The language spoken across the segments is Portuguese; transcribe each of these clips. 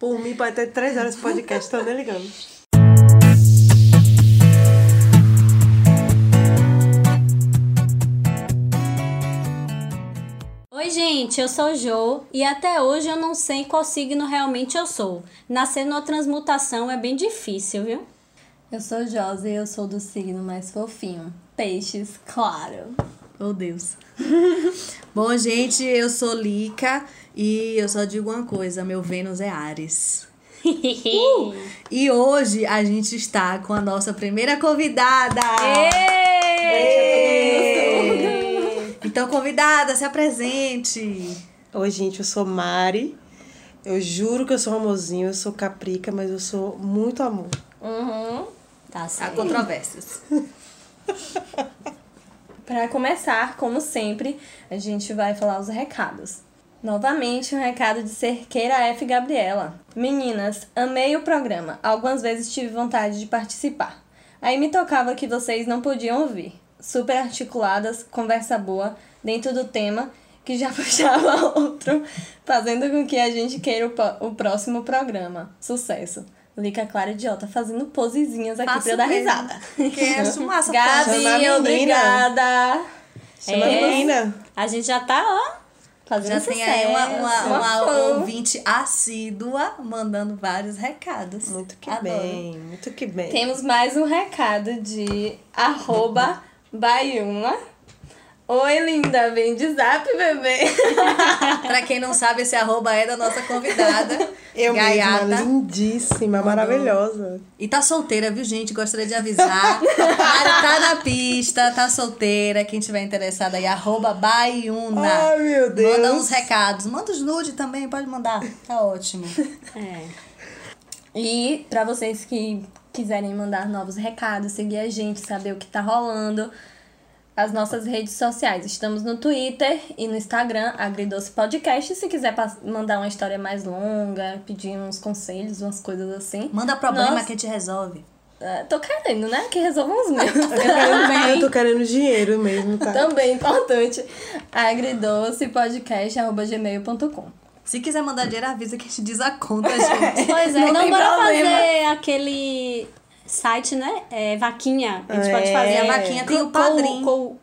Por mim, pode ter três horas de podcast, tô nem ligando. Oi, gente, eu sou Jo e até hoje eu não sei qual signo realmente eu sou. Nascer numa transmutação é bem difícil, viu? Eu sou Josi e eu sou do signo mais fofinho. Peixes, claro. Oh, Deus. Bom, gente, eu sou Lica e eu só digo uma coisa: meu Vênus é Ares. Uh! E hoje a gente está com a nossa primeira convidada. Então, convidada, se apresente. Oi, gente, eu sou Mari. Eu juro que eu sou um amorzinho, eu sou caprica, mas eu sou muito amor. Uhum. Tá Há certo. controvérsias. Para começar, como sempre, a gente vai falar os recados. Novamente, um recado de Cerqueira F. Gabriela. Meninas, amei o programa. Algumas vezes tive vontade de participar. Aí me tocava que vocês não podiam ouvir. Super articuladas, conversa boa, dentro do tema, que já puxava outro, fazendo com que a gente queira o, o próximo programa. Sucesso. Lica Clara Idiota fazendo posezinhas aqui Faço pra eu dar mesmo. risada. Que é fumaça. Chama a Gabi, menina. obrigada. Chama É. a menina. A gente já tá, ó. Fazendo Já tem aí uma, uma, sucesso, uma fã. ouvinte assídua mandando vários recados. Muito que Adoro. bem, muito que bem. Temos mais um recado de arroba. Oi, linda, vem de zap, bebê. Pra quem não sabe, esse arroba é da nossa convidada, Eu Gaiata. mesma, lindíssima, maravilhosa. E tá solteira, viu, gente? Gostaria de avisar. Mari tá na pista, tá solteira. Quem tiver interessado aí, arroba Baiuna. Ai, meu Deus. Manda uns recados. Manda os nude também, pode mandar. Tá ótimo. É. E pra vocês que quiserem mandar novos recados, seguir a gente, saber o que tá rolando, as nossas redes sociais. Estamos no Twitter e no Instagram, Agridoce Podcast. Se quiser mandar uma história mais longa, pedir uns conselhos, umas coisas assim. Manda problema Nossa. que a gente resolve. ah, tô querendo, né? Que resolvam os meus. Eu, querendo, eu tô querendo dinheiro mesmo, tá? Também importante. agridocepodcast.gmail.com Se quiser mandar dinheiro, avisa que a gente diz a conta, gente. Pois é, Não não, tem bora problema. fazer aquele site, né? É, vaquinha. A gente É. pode fazer A vaquinha tem o padrinho. Co,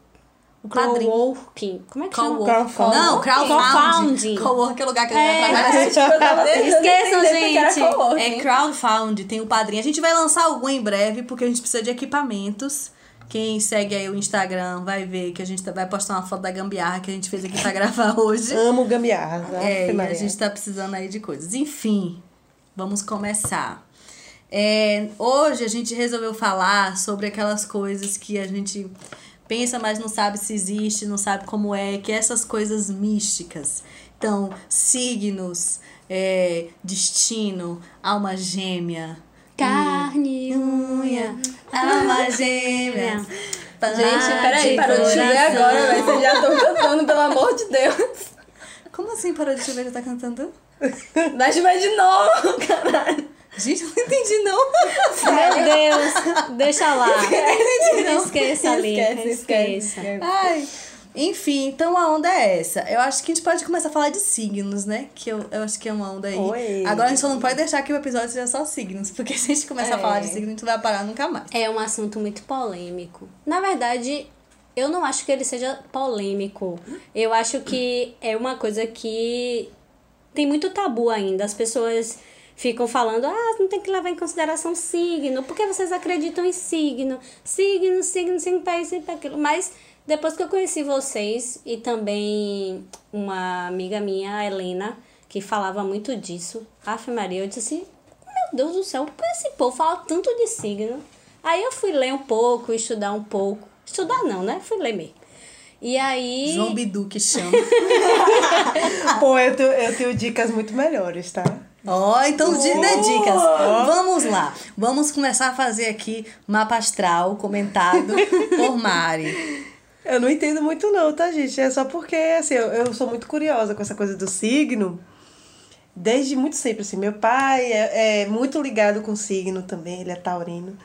O padrinho. Coworking. Como é que chama? Crowdfunding. Não, crowdfunding. Crowdfunding. Coworking é o lugar que a É. gente trabalha. Tipo, eu tava tentando Esqueçam, gente. É crowdfund, tem o padrinho. A gente vai lançar algum em breve, porque a gente precisa de equipamentos. Quem segue aí o Instagram vai ver que a gente vai postar uma foto da gambiarra que a gente fez aqui pra gravar hoje. Amo gambiarra. tá? É, a gente tá precisando aí de coisas. Enfim, vamos começar. É, hoje a gente resolveu falar sobre aquelas coisas que a gente pensa, mas não sabe se existe, não sabe como é, que é essas coisas místicas. Então, signos, é, destino, alma gêmea. Carne, unha. Alma gêmea. Gente, peraí, parou de chover agora, velho. Vocês já estão cantando, pelo amor de Deus. Como assim parou de chover e já tá cantando? Vai chover de novo, caralho. Gente, eu não entendi não. Meu Deus, deixa lá. Esqueça ali. Esquece, esquece, Esqueça. esquece. Ai, enfim, então a onda é essa. Eu acho que a gente pode começar a falar de signos, né? Que eu, eu acho que é uma onda aí. Oi. Agora a gente só não pode deixar que o episódio seja só signos, porque se a gente começar a É. falar de signos, a gente não vai parar nunca mais. É um assunto muito polêmico. Na verdade, eu não acho que ele seja polêmico. Eu acho que é uma coisa que tem muito tabu ainda. As pessoas ficam falando, ah, não tem que levar em consideração signo, porque vocês acreditam em signo. Signo, signo, signo para isso e para aquilo. Mas depois que eu conheci vocês e também uma amiga minha, a Helena, que falava muito disso, Aff Maria, eu disse meu Deus do céu, por que esse povo fala tanto de signo? Aí eu fui ler um pouco, estudar um pouco. Estudar não, né? Fui ler mesmo. E aí. João Bidu que chama. Pô, eu tenho, eu tenho dicas muito melhores, tá? Ó, então di- dê dicas. Vamos lá. Vamos começar a fazer aqui mapa astral comentado por Mari. Eu não entendo muito não, tá, gente? É só porque, assim, eu, eu sou muito curiosa com essa coisa do signo. Desde muito sempre, assim. Meu pai é, é muito ligado com signo também, ele é taurino.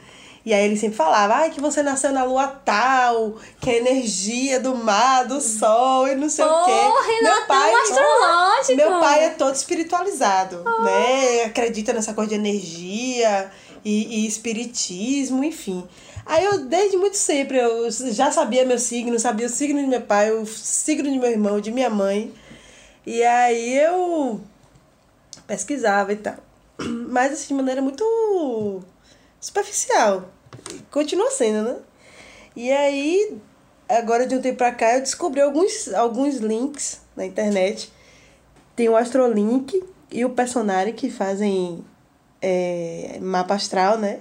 E aí ele sempre falava, ai, que você nasceu na lua tal, que a energia do mar, do sol e não sei o quê. Renatão astrológico. Meu pai é todo espiritualizado, né? Acredita nessa coisa de energia e, e espiritismo, enfim. Aí eu, desde muito sempre, eu já sabia meu signo, sabia o signo de meu pai, o signo de meu irmão, de minha mãe. E aí eu pesquisava e tal. Mas assim, de maneira muito superficial. Continua sendo, né? E aí, agora de um tempo pra cá, eu descobri alguns, alguns links na internet. Tem o Astrolink e o Personari que fazem é, mapa astral, né?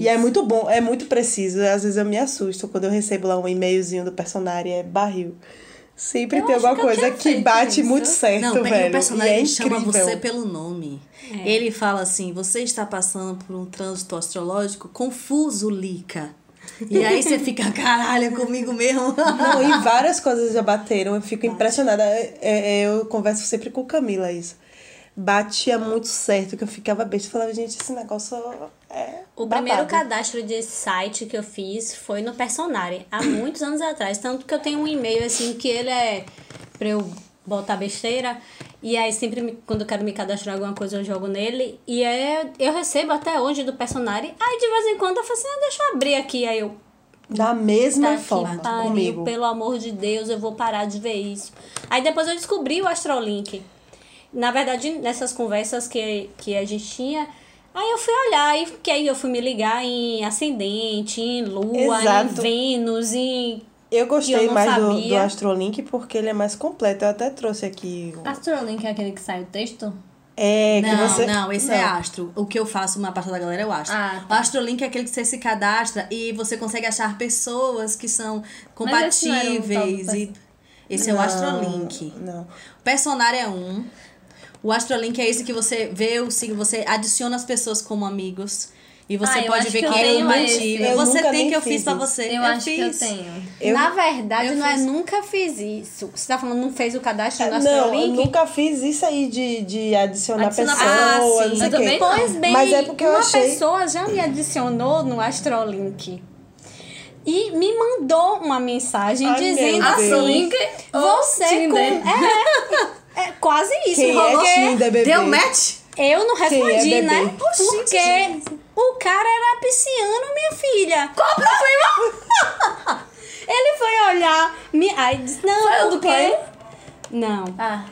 E é muito bom, é muito preciso. Às vezes eu me assusto quando eu recebo lá um e-mailzinho do Personari, é barril. Sempre Eu tem alguma que coisa que bate isso. muito certo, Não, velho. o personagem e é chama incrível. você pelo nome. É. Ele fala assim: você está passando por um trânsito astrológico confuso, Lica. E aí você fica, caralho, é comigo mesmo. Não, e várias coisas já bateram, eu fico impressionada. É, é, eu converso sempre com Camila isso. Batia muito certo, que eu ficava besta. Eu falava, gente, esse negócio é. O babado. primeiro cadastro de site que eu fiz foi no Personari, há muitos anos atrás. Tanto que eu tenho um e-mail assim que ele é pra eu botar besteira. E aí sempre me- quando eu quero me cadastrar alguma coisa eu jogo nele. E aí eu recebo até hoje do Personari. Aí de vez em quando eu falo assim, ah, deixa eu abrir aqui. Aí eu, Da mesma tá forma pariu, comigo. pelo amor de Deus, eu vou parar de ver isso. Aí depois eu descobri o Astrolink. Na verdade, nessas conversas que, que a gente tinha, aí eu fui olhar, e que aí eu fui me ligar em ascendente, em lua, Exato. em Vênus, em. Eu gostei eu não mais do, do. Astrolink porque ele é mais completo. Eu até trouxe aqui. o- Astrolink é aquele que sai o texto? É, que Não, você. não, esse é astro. O que eu faço, uma parte da galera é o astro. Ah, O astrolink é aquele que você se cadastra e você consegue achar pessoas que são Mas esse não era um compatíveis. do e... Esse é o Não, astrolink. Não. O personário é um. O astrolink é esse que você vê o signo, você adiciona as pessoas como amigos. E você Ah, eu pode ver que eu quem é o motivo. Eu Você nunca tem que eu fiz fiz pra isso. você. Eu, acho fiz. que eu tenho. Eu- Na verdade, eu não é fiz. nunca fiz isso. Você tá falando, não fez o cadastro no Não, eu nunca fiz isso aí de, de adicionar Adicionar pessoas, não sei Eu quê. também não. Pois bem, Mas é porque eu uma achei. pessoa já me adicionou no Astrolink. E me mandou uma mensagem Ai, dizendo assim: Você com. É, é quase isso. Quem é porque Tinder, bebê? Deu match? eu não é respondi, bebê? né? Oxi, Porque gente. o cara era pisciano, minha filha. Qual o problema? Ele foi olhar. Me... Aí disse: Não, Foi o do porque. pai? Não. Ah,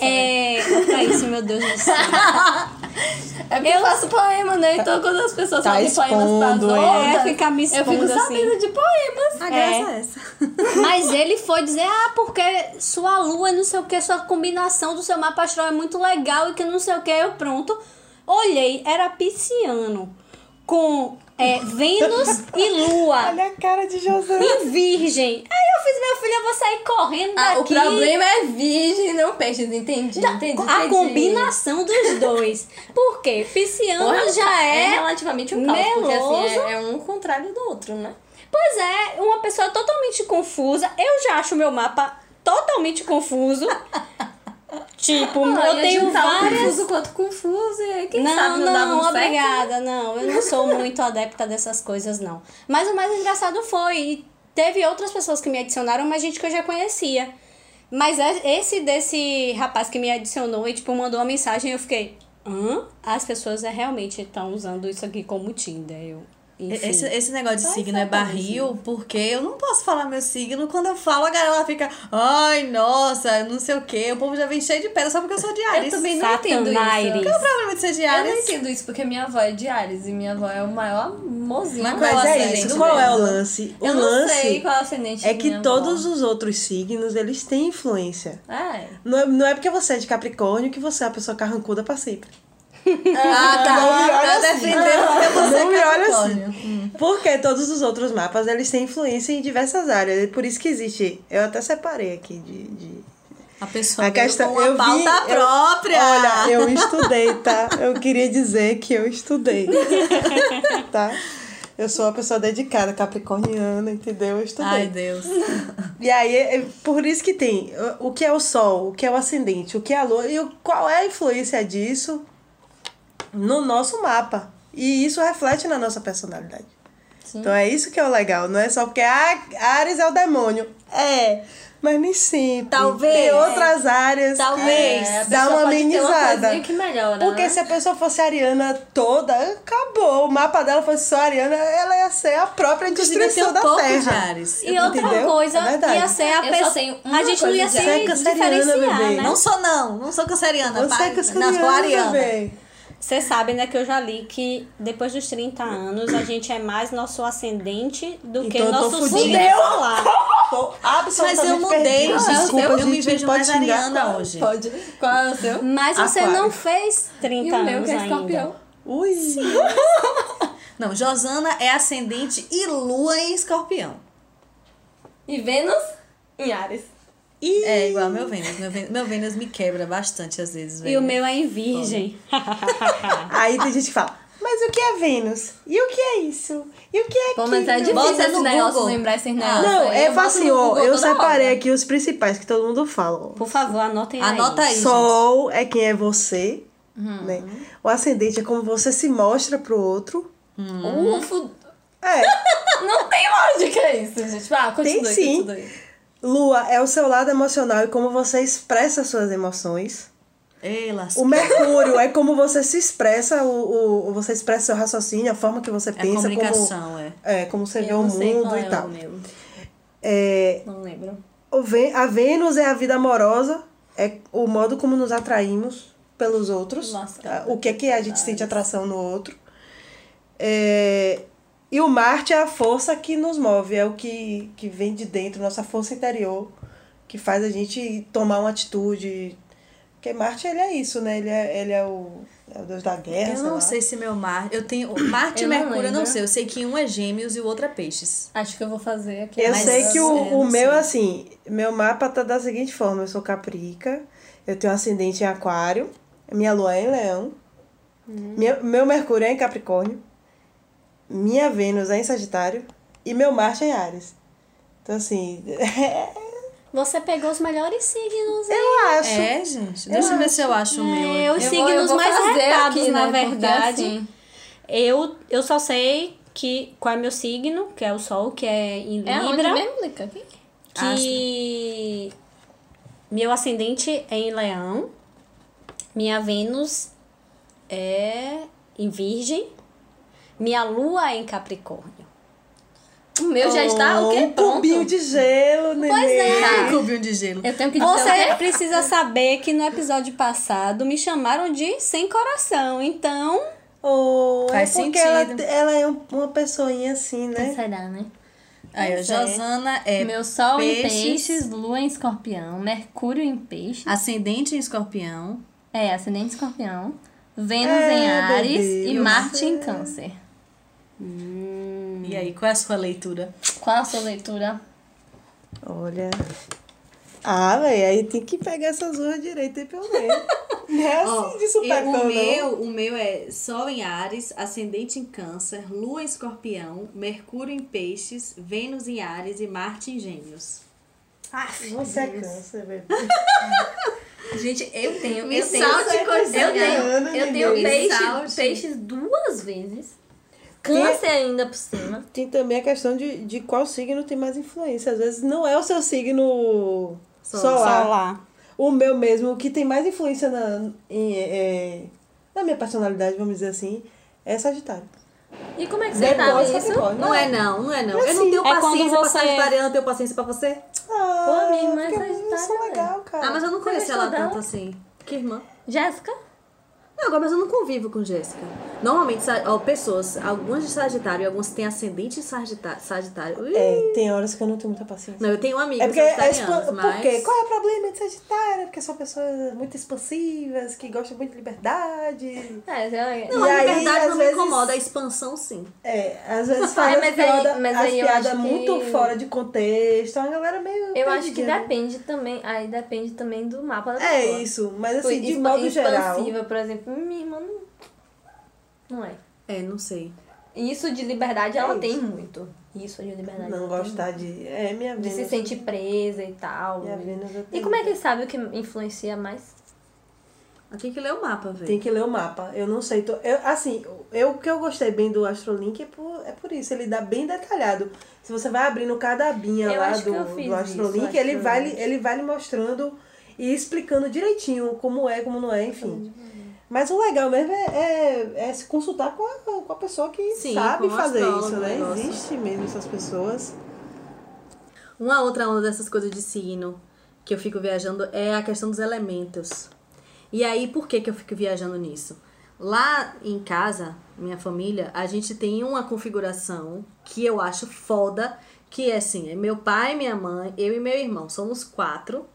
É. É isso, meu Deus do céu. é porque eu faço poema, né? Então quando as pessoas Tá fazem poemas expondo, pras é. outras, É, ficar me eu fico expondo assim. sabendo de poemas. A É. graça é essa. Mas ele foi dizer, ah, porque sua lua, não sei o que, sua combinação do seu mapa astral é muito legal e que não sei o que. Eu pronto, olhei, era pisciano com é, Vênus e Lua Olha a cara de José. e Virgem. Aí eu fiz, meu filho, eu vou sair correndo Ah, o daqui. problema é virgem, não peixes. Entendi, Da- entendi. a entendi. combinação dos dois. Por quê? Pisciano Porra, já é é. relativamente um caos, porque assim, é, é um contrário do outro, né? Pois é, uma pessoa totalmente confusa. Eu já acho meu mapa totalmente confuso. Tipo, Ah, eu tenho várias. confuso quanto confuso, e quem não, sabe não, dava não, um certo, obrigada, não. Eu não sou muito adepta dessas coisas, não. Mas o mais engraçado foi, teve outras pessoas que me adicionaram, mas gente que eu já conhecia. Mas é- esse desse rapaz que me adicionou e, tipo, mandou uma mensagem, eu fiquei, hã? As pessoas é, realmente estão usando isso aqui como Tinder. Eu, enfim. Esse, esse negócio de Vai signo é barril, porque eu não posso falar meu signo. Quando eu falo, a galera fica, ai, nossa, não sei o quê. O povo já vem cheio de pedra só porque eu sou de Ares. Eu também não entendo isso. Qual é o problema de ser de Eu não Ares? entendo isso, porque minha avó é de Ares e minha avó é o maior mozinho. Mas é ascendente isso. Qual é o mundo. lance? O Eu não lance sei qual é o ascendente é que todos avó. os outros signos, eles têm influência. É. Não é, não é porque você é de Capricórnio que você é a pessoa carrancuda pra sempre. Ah, tá. Não me olha Pra assim. você Não me é olha Capricórnio. assim. Porque todos os outros mapas, eles têm influência em diversas áreas. Por isso que existe. Eu até separei aqui de... de... A pessoa A questão, com uma eu vi, pauta eu- própria. Olha, eu estudei, tá? Eu queria dizer que eu estudei. tá? Eu sou uma pessoa dedicada, capricorniana, entendeu? Eu estudei. Ai, Deus. E aí, é por isso que tem o que é o sol, o que é o ascendente, o que é a lua e qual é a influência disso no nosso mapa. E isso reflete na nossa personalidade. Então é isso que é o legal, não é só porque ah, Ares é o demônio. É, mas nem sempre. Talvez. Tem outras áreas Talvez. que É, a dá uma uma amenizada. coisinha que melhora, Porque né? se a pessoa fosse ariana toda, acabou. O mapa dela fosse só ariana, ela ia ser a própria Inclusive, destruição da pouco de Terra. Ares. E outra Entendeu? coisa É ia ser a pessoa. A uma gente não ia coisa se de Você é diferenciar, bebê. né? Não sou, não. Não sou canceriana. É Não, sou ariana. bebê. Vocês sabem, né, que eu já li que depois dos 30 anos a gente é mais nosso ascendente do que Então eu tô nosso signo solar. Tô Mas absolutamente eu mudei, gente. Desculpa, eu, eu gente, me vejo pode mais xingar. ariana hoje. Pode. Qual é o seu? Mas você Aquário. não fez 30 E o meu anos que é ainda. escorpião. Ui. Não, Josana é ascendente e lua em escorpião. E Vênus em Ares. Ih. É igual meu Vênus. Meu Vênus, meu Vênus me quebra bastante às vezes, velho. E o meu é em virgem. Aí tem gente que fala, mas o que é Vênus? E o que é isso? E o que é Pô, aquilo? mas é difícil Bota esse no negócio, Google. lembrar esses negócios. Não, é fácil, ó. Eu separei hora. aqui os principais que todo mundo fala. ó. Por favor, anotem aí. Anota aí, gente. Sol é quem é você, Uhum. né? O ascendente é como você se mostra pro outro. Ufo. É. Não tem lógica isso, gente. Ah, continue, Tem sim. continue. Lua é o seu lado emocional e como você expressa suas emoções. Ei. O Mercúrio é como você se expressa, o, o, você expressa seu raciocínio, a forma que você É a pensa, como, comunicação, é. é, como você vê Eu o não sei mundo qual e é tal. o. É, Não lembro. o Vê- a Vênus é a vida amorosa, é o modo como nos atraímos pelos outros, Lascada. o que é que a gente sente atração no outro. É, e o Marte é a força que nos move, é o que, que vem de dentro, nossa força interior, que faz a gente tomar uma atitude. Porque Marte, ele é isso, né? Ele é, ele é, o, é o deus da guerra, Eu sei não lá. sei se meu Mar. Eu tenho. Marte e Mercúrio, eu não sei. Eu sei que um é gêmeos e o outro é peixes. Acho que eu vou fazer aqui. Eu Mas sei que o, é, o meu, sei. assim, meu mapa tá da seguinte forma: eu sou Caprica, eu tenho ascendente em Aquário, minha lua é em Leão, minha- meu Mercúrio é em Capricórnio, minha Vênus é em Sagitário e meu Marte é em Ares. Então, assim, Você pegou os melhores signos, hein? eu acho. É, gente. Deixa eu ver se eu acho o meu. É, os Eu vou- signos eu vou mais fazer recados, aqui, na né, porque verdade. assim- Eu, eu só sei que qual é meu signo, que é o Sol, que é em É onde Libra. mesmo, Lica? Aqui? que meu ascendente é em Leão, minha Vênus é em Virgem, minha Lua é em Capricórnio. O meu já está o quê? Um cubinho Pronto. de gelo, neném. Pois é. Ai, cubinho de gelo. Eu tenho que dizer Você precisa saber que no episódio passado me chamaram de sem coração, então Oh, Faz é porque sentido. ela, ela é um- uma pessoinha assim, né? Será, né? Aí, a é. Josana é Meu sol em peixes, peixes, lua em escorpião, mercúrio em peixes. ascendente em escorpião. É, ascendente escorpião. Vênus É, em Ares bebê, e Marte sei. em câncer. E aí, qual é a sua leitura? Qual a sua leitura? Olha. Ah, velho, aí tem que pegar essas ruas direito aí pra eu ver. Não é assim Ó, de eu- supetão, o não. meu, o meu é Sol em Ares, ascendente em Câncer, Lua em Escorpião, Mercúrio em Peixes, Vênus em Ares e Marte em Gêmeos. Você é câncer, bebê. Gente, eu tenho. Me eu tenho, salte coisinha. eu tenho, eu tenho peixe, peixes duas vezes. Câncer ainda por cima. Tem também a questão de, de qual signo tem mais influência. Às vezes não é o seu signo solar. solar. O meu mesmo, o que tem mais influência na, em, é, na minha personalidade, vamos dizer assim, é Sagitário. E como é que você Depois sabe isso? Capricórnio. Não é não, não é não. É eu não sim. tenho É quando paciência pra você- Sagitariana, eu tenho paciência pra você. Ah, Pô, minha irmã é legal, cara. Ah, mas eu não conheço gostou ela tanto assim. Que irmã? Jéssica? Não, agora, mas eu não convivo com Jéssica. Normalmente, ó, pessoas, algumas de Sagitário e algumas têm ascendente em Sagitário. sagitário. Ui. É, tem horas que eu não tenho muita paciência. Não, eu tenho amigas É porque é mas... Por quê? Qual é o problema de Sagitário? Porque são pessoas muito expansivas, que gostam muito de liberdade. É, já... Não, E a aí, liberdade às não vezes- me incomoda, a expansão sim. É, às vezes faz É, as mas aí- piadas, mas as aí eu piadas acho que- muito fora de contexto. É uma galera meio. Eu acho que né? depende também. Aí depende também do mapa da É pessoa. isso, mas assim, de expa- modo geral. expansiva, por exemplo, minha irmã não. Não é. É, não sei. Isso de liberdade ela É tem isso. muito. Isso de liberdade. Não ela tem gostar de. É, minha muito. De se sentir presa e tal. Minha Vênus eu E tenho. como é que sabe o que influencia mais? Tem que ler o mapa, velho. Tem que ler o mapa. Eu não sei. Tô, eu, assim, eu, o que eu gostei bem do Astrolink é por, é por isso. Ele dá bem detalhado. Se você vai abrindo cada abinha Eu lá do, do Astrolink, isso, ele, vai, ele vai lhe mostrando e explicando direitinho como é, como não é, enfim. Mas o legal mesmo é, é, é se consultar com a, com a pessoa que Sim, sabe fazer isso, o né? negócio. Existe mesmo essas pessoas. Uma outra onda dessas coisas de signo que eu fico viajando é a questão dos elementos. E aí, por que, que eu fico viajando nisso? Lá em casa, minha família, a gente tem uma configuração que eu acho foda, que é assim, é meu pai, minha mãe, eu e meu irmão. Somos quatro.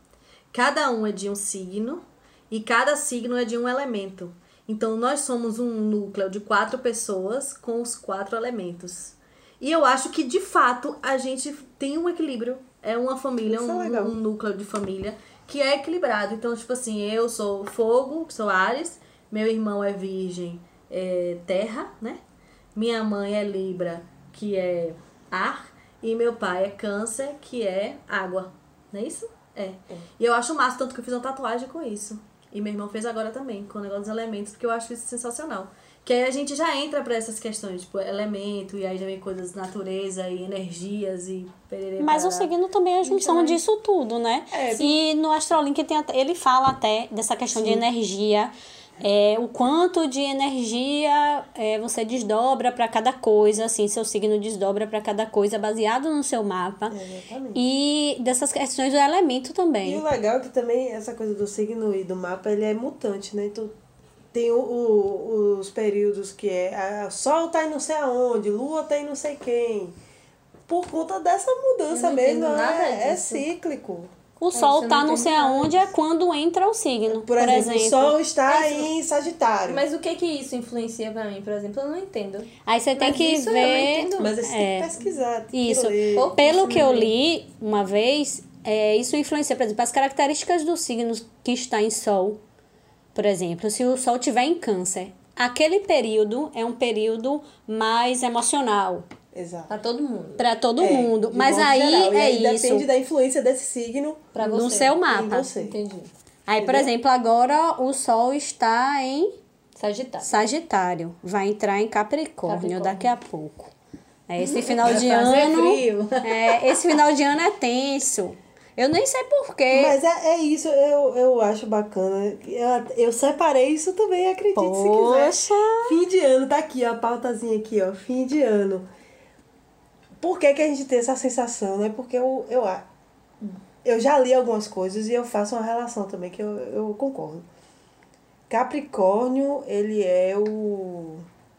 Cada um é de um signo e cada signo é de um elemento. Então, nós somos um núcleo de quatro pessoas com os quatro elementos. E eu acho que, de fato, a gente tem um equilíbrio. É uma família, é um, legal. um núcleo de família que é equilibrado. Então, tipo assim, eu sou fogo, sou Ares, meu irmão é virgem, é terra, né? Minha mãe é Libra, que é ar, e meu pai é câncer, que é água. Não é isso? É. E eu acho massa, tanto que eu fiz uma tatuagem com isso. E meu irmão fez agora também, com o negócio dos elementos, porque eu acho isso sensacional. Que aí a gente já entra pra essas questões, tipo, elemento, e aí já vem coisas natureza e energias e perere, Mas o signo também é a junção disso tudo, né? É. E no Astrolink tem até- ele fala até dessa questão de energia, é, o quanto de energia é, você desdobra para cada coisa, assim, seu signo desdobra para cada coisa baseado no seu mapa. Exatamente. E dessas questões do elemento E também. o legal é que também essa coisa do signo e do mapa, ele é mutante, né? Então tem o, o- os períodos que é a, Sol tá em não sei aonde, Lua tá em não sei quem. Por conta dessa mudança mesmo, entendo nada é, é cíclico. O isso Sol eu tá não sei aonde é quando entra o signo. Por, exemplo, o Sol está em Sagitário. Mas o que que isso influencia pra mim, por exemplo? Eu não entendo. Aí você tem Mas que isso eu não ver. entendo. Mas você tem é. que pesquisar, tem Isso. que Pelo que eu mesmo. li uma vez, é, isso influencia, por exemplo, as características dos signos que está em Sol. Por exemplo, se o Sol estiver em Câncer, aquele período é um período mais emocional Exato. Pra todo mundo. para todo É, mundo. Mas aí geral. E é aí isso Depende da influência desse signo Pra no você. seu em mapa. você. Entendi. Aí, por Entendeu? exemplo, agora o Sol está em Sagitário. Sagitário, vai entrar em Capricórnio, Capricórnio. daqui a pouco. É, Esse final de ano, frio. é, esse final de ano é tenso. Eu nem sei porquê. Mas é, é isso, eu, eu acho bacana. Eu, eu separei isso também, acredite se quiser. Poxa. Fim de ano, tá aqui, ó, a pautazinha aqui, ó, fim de ano. Por que, que a gente tem essa sensação, né? Porque eu, eu, eu já li algumas coisas e eu faço uma relação também, que eu, eu concordo. Capricórnio, ele é o.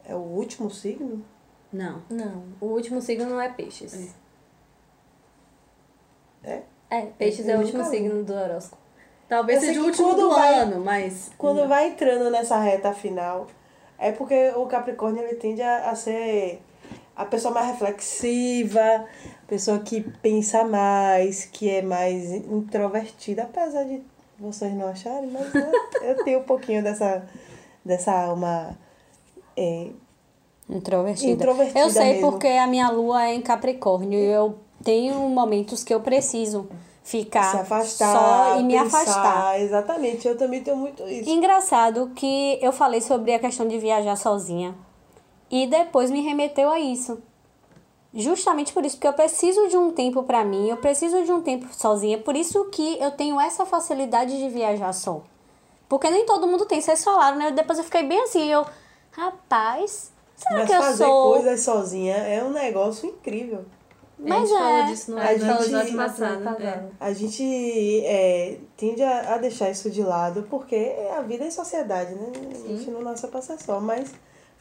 É o último signo? Não. Não, o último signo não é peixes. É? É, peixes Eu é o último signo do horóscopo. Talvez Eu seja o último do vai- ano, mas. Quando vai entrando nessa reta final, é porque o Capricórnio ele tende a, a ser a pessoa mais reflexiva, a pessoa que pensa mais, que é mais introvertida, apesar de vocês não acharem, mas eu, eu tenho um pouquinho dessa, dessa alma. é, Introvertida. Introvertida eu sei mesmo. porque a minha lua é em Capricórnio e eu tenho momentos que eu preciso ficar se afastar, só e me pensar. afastar. Exatamente, eu também tenho muito isso. Engraçado que eu falei sobre a questão de viajar sozinha e depois me remeteu a isso. Justamente por isso, porque eu preciso de um tempo pra mim, eu preciso de um tempo sozinha, por isso que eu tenho essa facilidade de viajar só. Porque nem todo mundo tem, vocês falaram, né? Depois eu fiquei bem assim, eu, rapaz, será Mas que eu fazer sou coisas sozinha é um negócio incrível. a Mas gente falou é. disso no A episódio gente- episódio passado. É. A gente é, tende a, a deixar isso de lado porque a vida é sociedade, né? A gente não nasce pra ser só, mas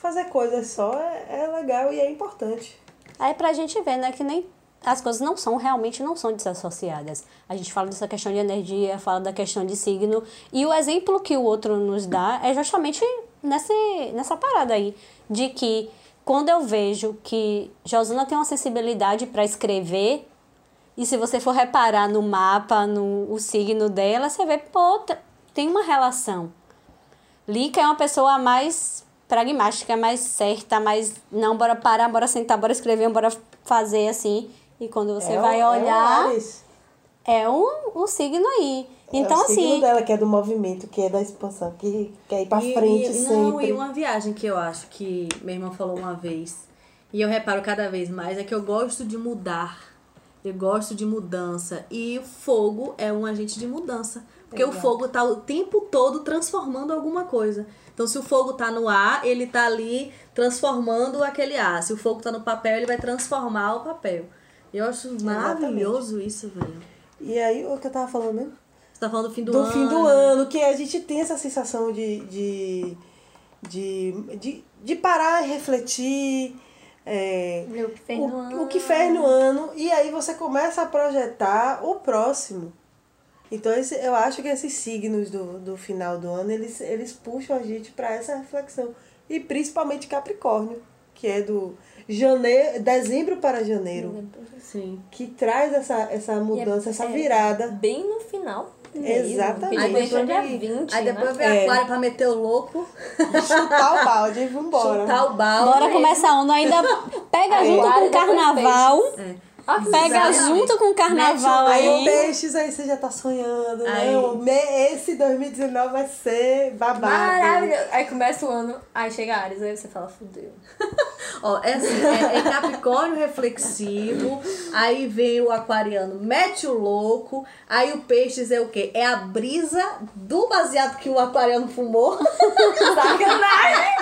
fazer coisas só é, é legal e é importante. Aí pra gente ver, né, que nem as coisas não são, realmente não são desassociadas. A gente fala dessa questão de energia, fala da questão de signo, e o exemplo que o outro nos dá é justamente nesse, nessa parada aí, de que quando eu vejo que Josana tem uma sensibilidade para escrever, e se você for reparar no mapa, no o signo dela, você vê, pô, tem uma relação. Lica é uma pessoa mais pragmática, mais certa, mais não, bora parar, bora sentar, bora escrever, bora fazer assim. E quando você É vai é o olhar, é um, um signo aí. Então, é o signo assim, dela, que é do movimento, que é da expansão, que quer ir pra E- frente e, sempre. Não, e uma viagem que eu acho que meu irmão falou uma vez, e eu reparo cada vez mais, é que eu gosto de mudar. Eu gosto de mudança. E o fogo é um agente de mudança. Porque o fogo tá o tempo todo transformando alguma coisa. Então, se o fogo tá no ar, ele tá ali transformando aquele ar. Se o fogo tá no papel, ele vai transformar o papel. Eu acho maravilhoso isso, velho. E aí, o que eu tava falando mesmo? Você tá falando do fim do, do ano. fim do ano, que a gente tem essa sensação de, de, de, de, de parar e refletir. É, O que fez no o, ano. o que fez no ano, e aí você começa a projetar o próximo. Então esse, eu acho que esses signos do, do final do ano, eles, eles puxam a gente para essa reflexão. E principalmente Capricórnio, que é do janeiro, dezembro para janeiro, Sim. que traz essa, essa mudança, essa virada. Bem no final. Mesmo. Exatamente. Porque depois Aí dia depois- 20, Aí depois né? vem É. aquário pra meter o louco, Chutar o balde e vambora. chutar o balde. bora começar ano ainda. Pega junto com o carnaval. É. Pega junto com o carnaval Aí o aí. peixes aí você já tá sonhando, Aí. né? O me- Esse 2019 vai ser babado. Maravilhoso. Aí começa o ano, aí chega Ares, aí você fala, fudeu. Ó, é assim, é, é Capricórnio reflexivo, aí vem o aquariano, mete o louco, aí o peixes é o quê? É a brisa do baseado que o aquariano fumou. Sacanagem!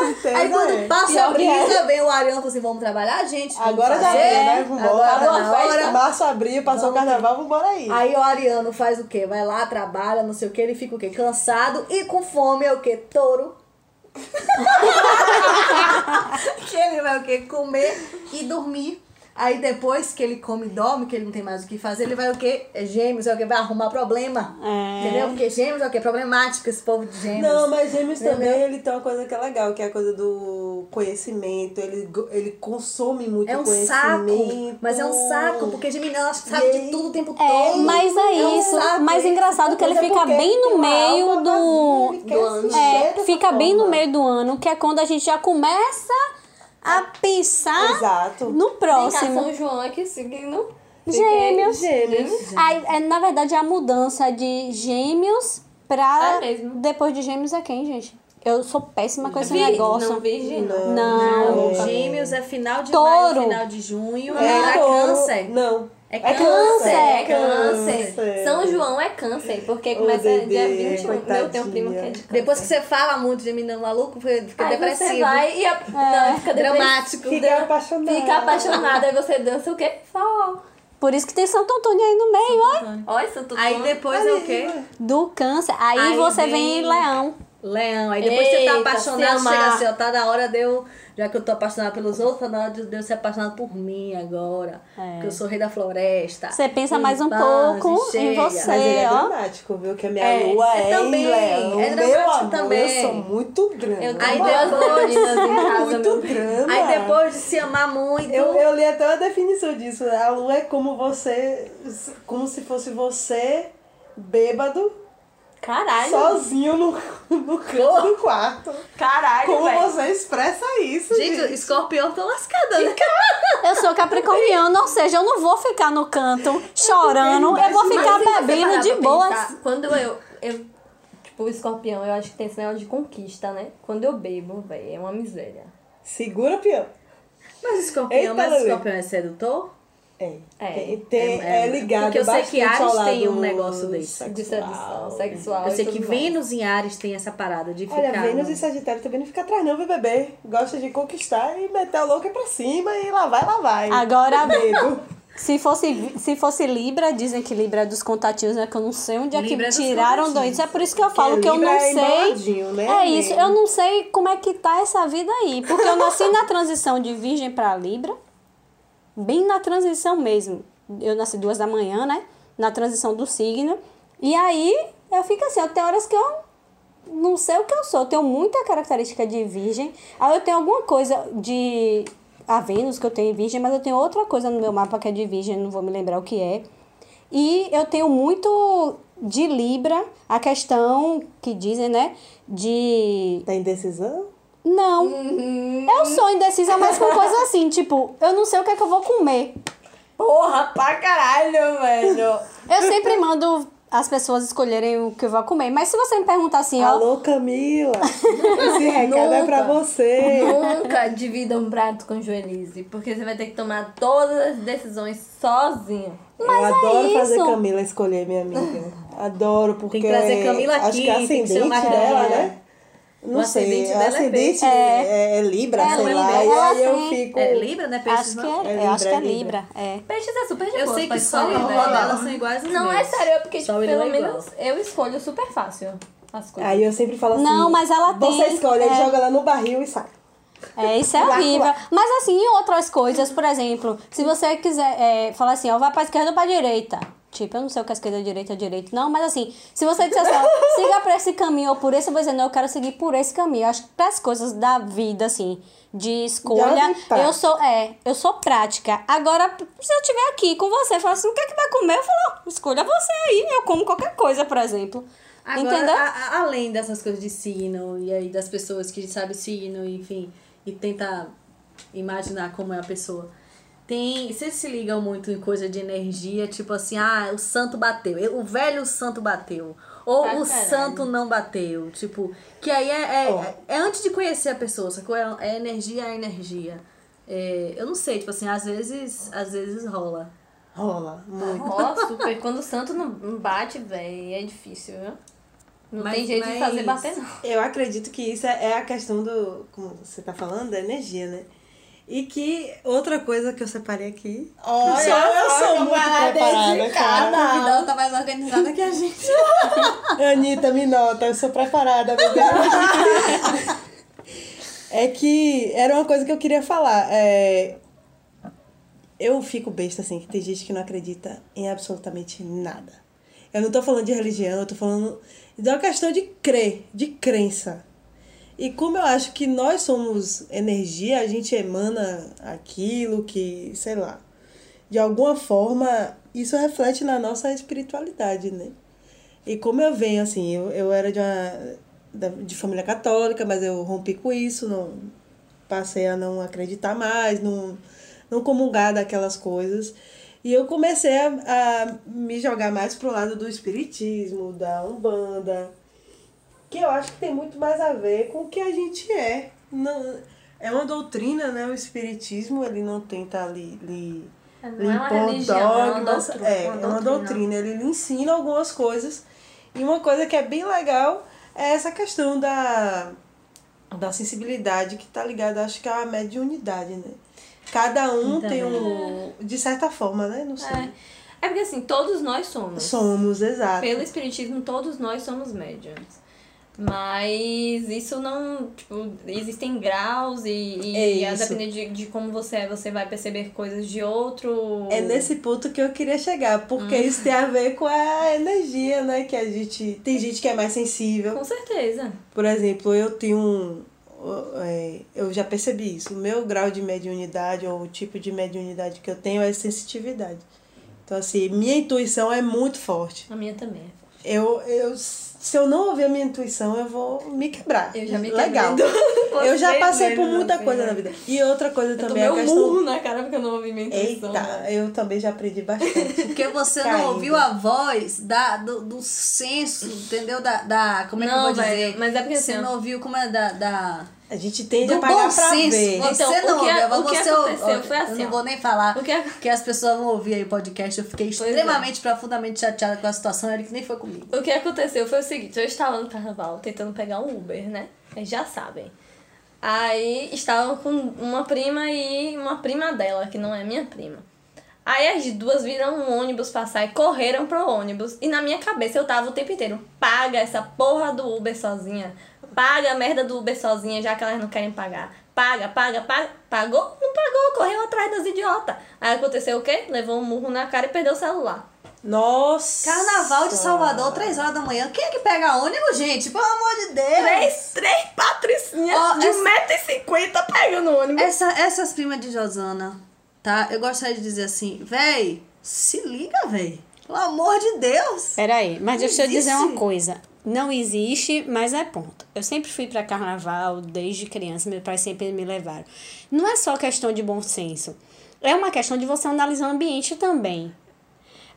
certeza Aí quando é. passa a que é. brisa, vem o ariano e fala assim, vamos trabalhar, gente? Agora já é, né? Vambora. Agora tá Acabou a festa. Março, abril, passou o carnaval, vambora aí. Aí o Ariano faz o quê? Vai lá, trabalha, não sei o quê, ele fica o quê? Cansado e com fome é o quê? Touro. que ele vai o quê? Comer e dormir. Aí depois que ele come e dorme, que ele não tem mais o que fazer, ele vai o quê? É Gêmeos, é o quê? Vai arrumar problema. É. Entendeu? Porque gêmeos é o quê? Problemático esse povo de gêmeos. Não, mas Gêmeos Entendeu? também ele tem uma coisa que é legal, que é a coisa do conhecimento. Ele, ele consome muito É um conhecimento. saco, mas é um saco, porque acho que sabe E de tudo o tempo É, todo. mas é um isso. saco Mas esse. engraçado que ele Mas é fica bem no meio do. do ano. É, fica bem no meio do ano, que é quando a gente já começa a pensar Exato. no Vem cá, próximo. São João é que signo? Gêmeos. Gêmeos. Aí, é, na verdade, a mudança de gêmeos pra. É mesmo. Depois de gêmeos é quem, gente? Eu sou péssima com esse Vi- negócio. Não, virgem não. Não. Não, Gêmeos é final de Touro. maio, final de junho. É É, touro. câncer. Não. É É câncer. É câncer. câncer. São João é câncer, porque começa Dedê, dia 21. Meu, coitadinha. tem um primo que é de câncer. Depois que você fala muito de menino maluco, fica Aí depressivo. você vai e... A... Não, fica Dramático. Fica apaixonado. Fica apaixonada, aí você dança o quê? Forró. Por isso que tem Santo Antônio aí no meio, ó. Olha, Santo Aí Antônio. depois é o quê? Do câncer. Aí, Aí você vem- vem em leão. Leão. Aí depois você tá Eita, apaixonado, chega assim, ó, tá na hora de eu. Já que eu tô apaixonada pelos outros, tá na hora de eu ser apaixonada por mim agora. É. Porque eu sou rei da floresta. Você pensa mais um pouco em você. Mas ele é ó. dramático, viu? Que a minha É, lua é é, também, em leão. é Meu dramático amor, também. eu sou muito drama. Eu Aí depois- casa, muito drama. Aí depois de se amar muito. Eu, eu li até uma definição disso. A lua é como você. Como se fosse você bêbado, Caralho. sozinho no, no canto do quarto. Caralho, Como velho. você expressa isso, Gente, gente? escorpião tô lascada, né? Eu sou capricorniano, ou seja, eu não vou ficar no canto chorando, eu vou ficar bebendo de boas. Quando eu, eu. Tipo, o escorpião, eu acho que tem esse negócio de conquista, né? Quando eu bebo, velho, é uma miséria. Segura, peão. Mas escorpião, Eita, mas Lelê. escorpião é sedutor? É. É. Tem, tem- É, é, é, ligado porque eu sei que Ares tem um negócio desse. De sexual. sedução, sexual. Eu e sei que. Vênus em Ares tem essa parada de ficar. Olha, Vênus no- e Sagitário também não fica atrás não, viu, bebê? Gosta de conquistar e meter o louco pra cima e lá vai, lá vai. Agora, Medo. se fosse, se fosse Libra, dizem que Libra é dos contatinhos, né? Que eu não sei onde é que Libra é tiraram dois. É por isso que eu falo que eu Libra não é sei. né, É isso, eu não sei como é que tá essa vida aí. Porque eu nasci na transição de Virgem pra Libra, bem na transição mesmo. Eu nasci duas da manhã, né? Na transição do signo. E aí eu fico assim, tem horas que eu não sei o que eu sou. Eu tenho muita característica de virgem. Aí eu tenho alguma coisa de. A Vênus que eu tenho em virgem, mas eu tenho outra coisa no meu mapa que é de virgem, não vou me lembrar o que é. E eu tenho muito de Libra, a questão que dizem, né? De. Tá indecisão? Não. Eu sou indecisa, mas com coisa assim, tipo, eu não sei o que é que eu vou comer. Porra, pra caralho, velho. Eu sempre mando as pessoas escolherem o que eu vou comer. Mas se você me perguntar assim, ó. Alô, Camila! Esse recado é pra Nunca. você. Nunca divida um prato com Joelise, porque você vai ter que tomar todas as decisões sozinha. eu adoro é fazer isso. Camila escolher, minha amiga. Adoro, porque. Tem que trazer Camila Acho aqui, que é tem que ser ascendente uma dela, né? Não O sei. dela é ascendente peixe. é, é Libra, É, sei Libra. lá. E Ela aí eu fico. É Libra, né? Peixes, Acho que não? é, É eu acho que é Libra, é Libra. É. Peixes é super de Eu boa sei que só o delas são iguais Não, é meus. sério, é porque Só tipo, pelo é menos eu escolho super fácil as coisas. Aí eu sempre falo assim. Não, mas ela Você tem- escolhe, ele é. joga lá no barril e sai. É, isso é horrível. Mas assim, em outras coisas, por exemplo, se você quiser é, falar assim, ó, vai pra esquerda ou pra direita. Tipo, eu não sei o que é esquerda, direita, direito, não, mas assim, se você disser assim, ó, siga pra esse caminho ou por esse, eu vou dizer, não, eu quero seguir por esse caminho. Eu acho que pras coisas da vida, assim, de escolha, prática. eu sou, é, eu sou prática. Agora, se eu estiver aqui com você, falar assim, o que é que vai comer? Eu falo, ó, escolha você aí, eu como qualquer coisa, por exemplo. Agora, Entendeu? a- a- além dessas coisas de signo, e aí das pessoas que sabem signo, enfim, e tenta imaginar como é a pessoa. Tem. Vocês se ligam muito em coisa de energia, tipo assim, ah, o santo bateu, eu- o velho santo bateu. Ou Ah, o caralho. santo não bateu. Tipo, que aí é, é, Ó. é antes de conhecer a pessoa, sacou? É, é energia a energia. É, eu não sei, tipo assim, às vezes, às vezes rola. Rola. Muito. Ó, super. Quando o santo não não bate, velho, é difícil, viu? Não Mas- tem jeito de mas- fazer bater, não. Eu acredito que isso é é a questão do. Como você tá falando, da energia, né? E que outra coisa que eu separei aqui. Olha eu sou, eu sou muito é preparada, dedicada. cara. convidada tá mais organizada que a gente. Anitta, me nota, eu sou preparada, bebê. é que era uma coisa que eu queria falar. É, eu fico besta, assim, que tem gente que não acredita em absolutamente nada. Eu não tô falando de religião, eu tô falando de uma questão de crer, de crença. E como eu acho que nós somos energia, a gente emana aquilo que, sei lá, de alguma forma, isso reflete na nossa espiritualidade, né? E como eu venho, assim, eu, eu era de uma de família católica, mas eu rompi com isso, não passei a não acreditar mais, não, não comungar daquelas coisas. E eu comecei a, a me jogar mais pro lado do espiritismo, da umbanda, que eu acho que tem muito mais a ver com o que a gente é. Não, é uma doutrina, né? O espiritismo, ele não tenta ali, lhe, Não lhe é uma religião, é uma dogmas. doutrina, é, uma é uma doutrina. doutrina. Ele lhe ensina algumas coisas. E uma coisa que é bem legal é essa questão da, da sensibilidade que tá ligada, acho que à mediunidade, né? Cada um tem um. De certa forma, né? Não sei. É. É porque assim, todos nós somos. Somos, exato. Pelo espiritismo, todos nós somos médiums. Mas isso não. Tipo, existem graus e, e É a depender de, de como você é, você vai perceber coisas de outro. É nesse ponto que eu queria chegar, porque Hum. isso tem a ver com a energia, né? Que a gente. Tem gente que é mais sensível. Com certeza. Por exemplo, eu tenho um. é, eu já percebi isso. O meu grau de mediunidade, ou o tipo de mediunidade que eu tenho, é sensitividade. Então, assim, minha intuição é muito forte. A minha também. Eu, eu, se eu não ouvir a minha intuição, eu vou me quebrar. Eu já me Legal. Eu já passei por muita coisa na vida. E outra coisa Eu também é tomei a um questão. murro na cara porque eu não ouvi minha intuição. Eita, né? eu também já aprendi bastante. Porque você Caindo. não ouviu a voz da, do, do senso, entendeu? Da, da. Como é que eu Não, vou dizer? velho, mas é porque Você assim, não ouviu como é da. da A gente tende a pagar bom pra senso. ver. Você Então, não o que a- o que você aconteceu ouviu. foi assim, Eu não vou nem falar. O que a- Porque as pessoas vão ouvir aí o podcast. Eu fiquei é. extremamente, profundamente chateada com a situação. Que nem foi comigo. O que aconteceu foi o seguinte, eu estava no carnaval tentando pegar um Uber, né? Vocês já sabem. Aí estava com uma prima e uma prima dela, que não é minha prima. Aí as duas viram um ônibus passar e correram pro ônibus. E na minha cabeça eu tava o tempo inteiro, paga essa porra do Uber sozinha. Paga a merda do Uber sozinha, já que elas não querem pagar. Paga, paga, paga. Pagou? Não pagou, correu atrás das idiotas. Aí aconteceu o quê? Levou um murro na cara e perdeu o celular. Nossa! Carnaval de Salvador, 3 horas da manhã. Quem é que pega ônibus, gente? Pelo amor de Deus! Três, três patricinhas Ó, de essa- 1,50m pegando ônibus. Essa, essas primas de Josana, tá? Eu gostaria de dizer assim, véi, se liga, véi. Pelo amor de Deus. Peraí, mas deixa eu dizer uma coisa. Não existe, mas é ponto. Eu sempre fui pra carnaval desde criança, meus pais sempre me levaram. Não é só questão de bom senso. É uma questão de você analisar o ambiente também.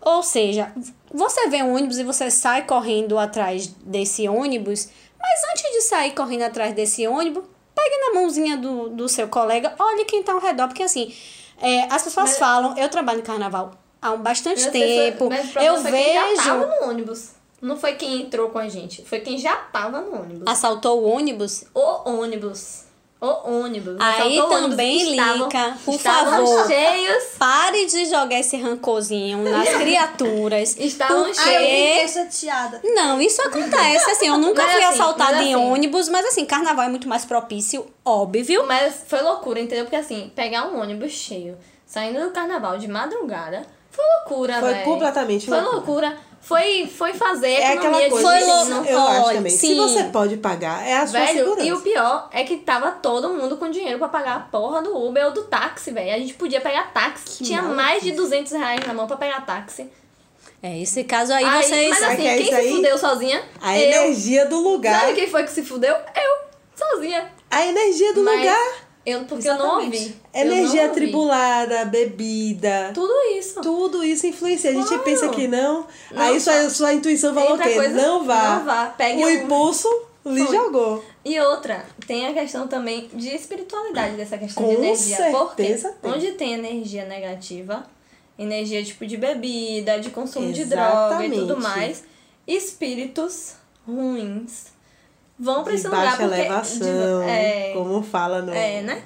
Ou seja, você vê um ônibus e você sai correndo atrás desse ônibus, mas antes de sair correndo atrás desse ônibus, pegue na mãozinha do, do seu colega, olhe quem tá ao redor, porque assim, é, as pessoas Mas- falam, eu trabalho no carnaval há um bastante tempo, eu quem já vejo. tava no ônibus. Não foi quem entrou com a gente, foi quem já tava no ônibus. Assaltou o ônibus? O ônibus. O ônibus. Aí o ônibus. também, Estavam- Lica, por estavam favor. cheios. Pare de jogar esse rancorzinho nas criaturas. Estavam porque- Ai, eu cheios. chateada. Não, isso acontece. Assim, eu nunca Mas fui assim, assaltada em assim- ônibus, mas assim, carnaval é muito mais propício, óbvio. Mas foi loucura, entendeu? Porque assim, pegar um ônibus cheio, saindo do carnaval de madrugada, foi loucura, Foi velho. completamente Foi loucura. loucura. Foi, foi fazer É economia aquela coisa. Foi de louco. destino. Eu acho Olha, também. Se sim. você pode pagar, é a sua Velho, segurança. e o pior é que tava todo mundo com dinheiro pra pagar a porra do Uber ou do táxi, velho. A gente podia pegar táxi. Tinha mais de 200 reais na mão pra pegar táxi. É, esse caso aí, Aí, vocês. mas assim, Sabe que é quem se aí? fudeu sozinha? A eu. energia do lugar. Sabe quem foi que se fudeu? Eu. Sozinha. A energia do Mas lugar. Eu, porque eu não Exatamente. ouvi. Eu não Energia ouvi. atribulada, bebida. Tudo isso. Tudo isso influencia. A gente Claro. pensa que não. Não, aí sua, só- sua intuição falou o quê? coisa, não vá. não vá. Pegue o um- impulso lhe Foi. jogou. E outra, tem a questão também de espiritualidade dessa questão Com de energia. Porque certeza tem. onde tem energia negativa, energia tipo de bebida, de consumo de droga e tudo Exatamente. mais, espíritos ruins vão pra De esse lugar baixa porque elevação. de- é, Como fala no. é, né?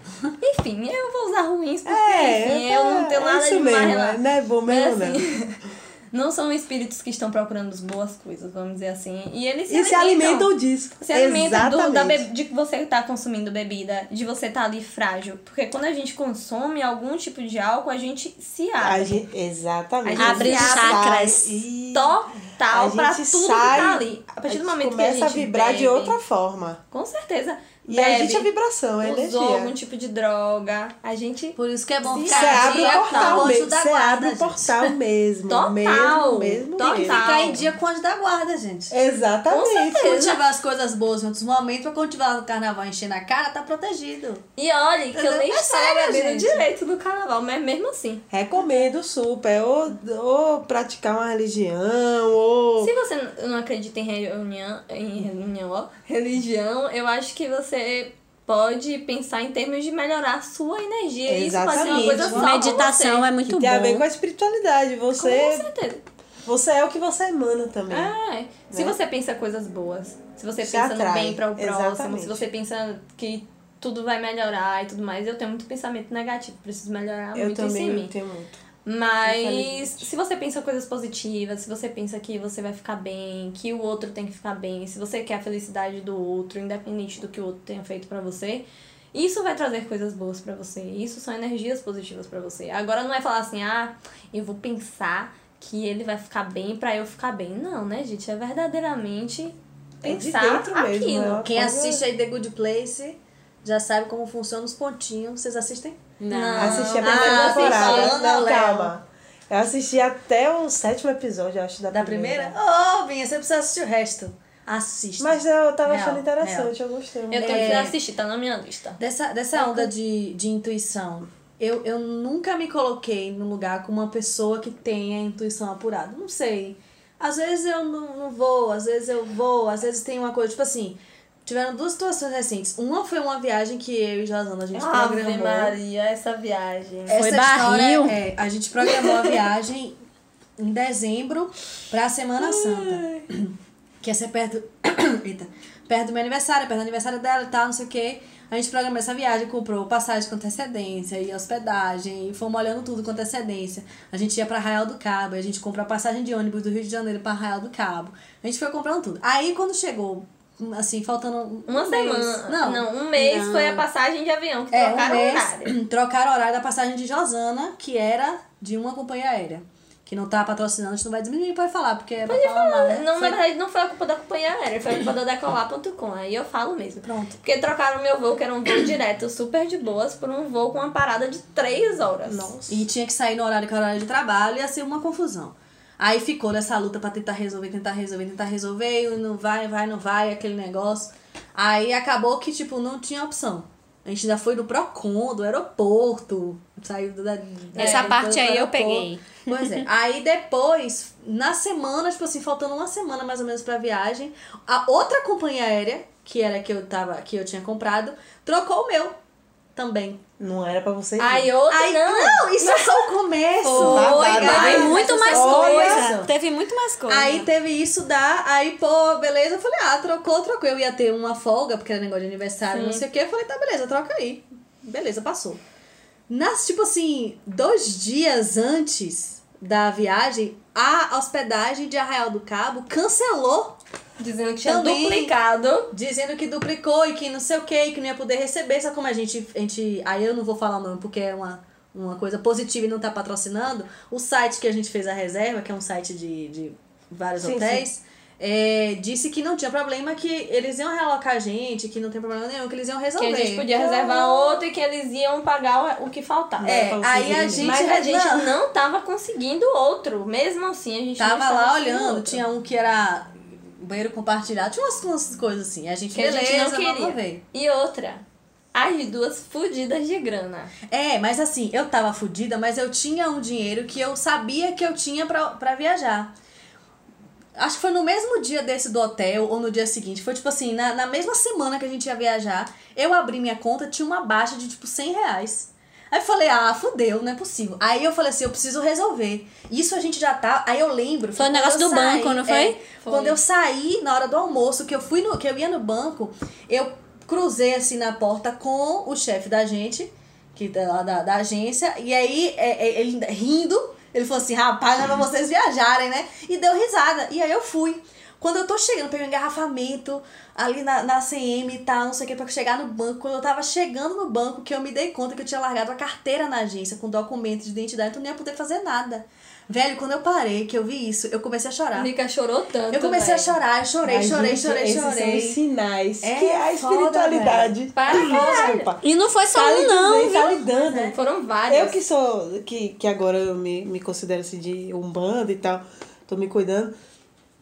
Enfim, eu vou usar ruins porque É, enfim, eu não tenho é nada isso de mesmo, mais é, Não é bom Mas, mesmo, assim, não são espíritos que estão procurando as boas coisas, vamos dizer assim. E eles não. E se alimentam disso. se alimenta do, da Exatamente. de que você tá consumindo bebida, de você tá ali frágil. Porque quando a gente consome algum tipo de álcool, a gente se A abre. gente, exatamente. A gente Abre sai chakras. e Total a pra gente tudo sai, que tá ali. A partir do gente momento começa que a gente a vibrar de bebe, outra forma. Com certeza. E bebe, a gente é vibração, é usou energia. algum tipo de droga, a gente... Por isso que é bom Sim, Você ficar abre dia o com portal mesmo. Você guarda, abre o portal mesmo. Total, Mesmo, mesmo. total. mesmo. Ficar em dia com o anjo da guarda, gente. Exatamente. Com certeza. Cultivar as coisas boas em outros momentos, pra quando tiver no carnaval enchendo a cara, tá protegido. E olha, que eu nem É estava sério, bebendo direito do carnaval, mas mesmo assim. Recomendo super. Ou, ou praticar uma religião, ou. Se você não acredita em reunião, em reunião, ó, religião, eu acho que você pode pensar em termos de melhorar a sua energia. Isso pode ser uma Exatamente. coisa só Meditação você. é muito que tem a ver bom. com a espiritualidade. Com Você, certeza. você é o que você emana também. É. Se Né? você pensa coisas boas, se você Se pensa atrai. no bem para o próximo, Exatamente. se você pensa que tudo vai melhorar e tudo mais, eu tenho muito pensamento negativo, preciso melhorar Eu muito isso em também mim. tenho muito. Mas se você pensa coisas positivas, se você pensa que você vai ficar bem, que o outro tem que ficar bem, se você quer a felicidade do outro, independente do que o outro tenha feito pra você, isso vai trazer coisas boas pra você. Isso são energias positivas pra você. Agora não é falar assim, ah, eu vou pensar que ele vai ficar bem pra eu ficar bem. Não, né, gente? É verdadeiramente É de pensar dentro mesmo, aquilo. né? Quem assiste aí The Good Place já sabe como funcionam os pontinhos. Vocês assistem? Não. Assisti a Ah, primeira vocês temporada. Não, calma. Eu assisti até o sétimo episódio, eu acho, da, Da primeira? Ô, oh, Vinha, você precisa assistir o resto. Assista. Mas eu tava Real, achando interessante, eu gostei. Eu tenho É. que assistir, tá na minha lista. Dessa, dessa onda de, de intuição, eu, eu nunca me coloquei no lugar com uma pessoa que tenha intuição apurada. Não sei. Às vezes eu não, não vou, às vezes eu vou, às vezes tem uma coisa, tipo assim, tiveram duas situações recentes. Uma foi uma viagem que eu e Josana a gente Ave programou. Maria, essa viagem. Essa Foi história barril? É, a gente programou a viagem em dezembro pra Semana Santa. Que ia ser perto. Eita. Perto do meu aniversário, perto do aniversário dela e tal, não sei o quê. A gente programou essa viagem, comprou passagem com antecedência e hospedagem, e fomos olhando tudo com antecedência. A gente ia pra Arraial do Cabo, e a gente comprou a passagem de ônibus do Rio de Janeiro pra Arraial do Cabo. A gente foi comprando tudo. Aí quando chegou, assim, faltando um Uma um semana. Não, Não, um mês Não. foi a passagem de avião que é, um trocaram o mês, horário. trocaram o horário da passagem de Josana, que era de uma companhia aérea. Que não tá patrocinando, a gente não vai diminuir, pode falar, porque é pra falar né? Não, Foi- na verdade, não foi a culpa da companhia aérea, foi a culpa da Decolar.com. Aí eu falo mesmo. Pronto. Porque trocaram meu voo, que era um voo direto, super de boas, por um voo com uma parada de 3 horas. Nossa. E tinha que sair no horário que era horário de trabalho, ia ser uma confusão. Aí ficou nessa luta pra tentar resolver, tentar resolver, tentar resolver, e não vai, vai, não vai, aquele negócio. Aí acabou que, tipo, não tinha opção. A gente ainda foi no Procon, do aeroporto. Saiu da. da- Essa do parte aí eu peguei. Pois é. Aí depois, na semana, tipo assim, faltando uma semana mais ou menos pra viagem, a outra companhia aérea, que era a que eu tava, que eu tinha comprado, trocou o meu também. Não era pra você ir. Aí outra Aí, não. isso é só o começo. Babado. Teve Ai, muito mais coisa. Teve muito mais coisa. Aí teve isso da. Aí, pô, beleza. Eu falei, ah, trocou, trocou. Eu ia ter uma folga, porque era negócio de aniversário, não sei o quê. Eu falei, tá, beleza, troca aí. Beleza, passou. Nas, tipo assim, dois dias antes da viagem, a hospedagem de Arraial do Cabo cancelou, Dizendo que tinha Também. duplicado. dizendo que duplicou e que não sei o quê, que não ia poder receber. Sabe como a gente. A gente aí eu não vou falar o nome porque é uma. Uma coisa positiva e não tá patrocinando. O site que a gente fez a reserva, que é um site de, de vários Sim, hotéis, é, disse que não tinha problema, que eles iam realocar a gente, que não tem problema nenhum, que eles iam Que resolver. a gente podia reservar outro e que eles iam pagar o que faltava. É, aí a gente. Mas a gente não, tava conseguindo outro. Mesmo assim, a gente não tava lá olhando, outro. tinha um que era banheiro compartilhado, tinha umas, umas coisas assim. A gente, que a beleza, gente não queria. ver. E outra, as duas fudidas de grana. É, mas assim, eu tava fodida, mas eu tinha um dinheiro que eu sabia que eu tinha pra, pra viajar. Acho que foi no mesmo dia desse do hotel ou no dia seguinte. Foi tipo assim, na, na mesma semana que a gente ia viajar, eu abri minha conta, tinha uma baixa de tipo 100 reais. Aí eu falei, ah, fudeu, não é possível. Aí eu falei assim, eu preciso resolver. Isso a gente já tá. Aí eu lembro. Foi o que negócio do saí- banco, não foi? é, Quando eu saí na hora do almoço, que eu fui no. que eu ia no banco, eu cruzei assim na porta com o chefe da gente, que tá lá da, da agência, e aí é, é, ele rindo, ele falou assim, rapaz, não é pra vocês viajarem, né? E deu risada. E aí eu fui. Quando eu tô chegando, peguei um engarrafamento ali na, na CM e tal, não sei o que, pra chegar no banco. Quando eu tava chegando no banco, que eu me dei conta que eu tinha largado a carteira na agência com documento de identidade, então eu não ia poder fazer nada. Velho, quando eu parei, que eu vi isso, eu comecei a chorar. Mica chorou tanto. Eu comecei a velho. chorar, eu chorei, Mas, chorei, gente, chorei, esses São chorei. os sinais. É que é a foda, espiritualidade. Para, Desculpa. E não foi só Tá um não, dizendo, tá viu? lhe dando. Foram vários. Eu que sou, que, que agora eu me, me considero assim de umbanda e tal, tô me cuidando.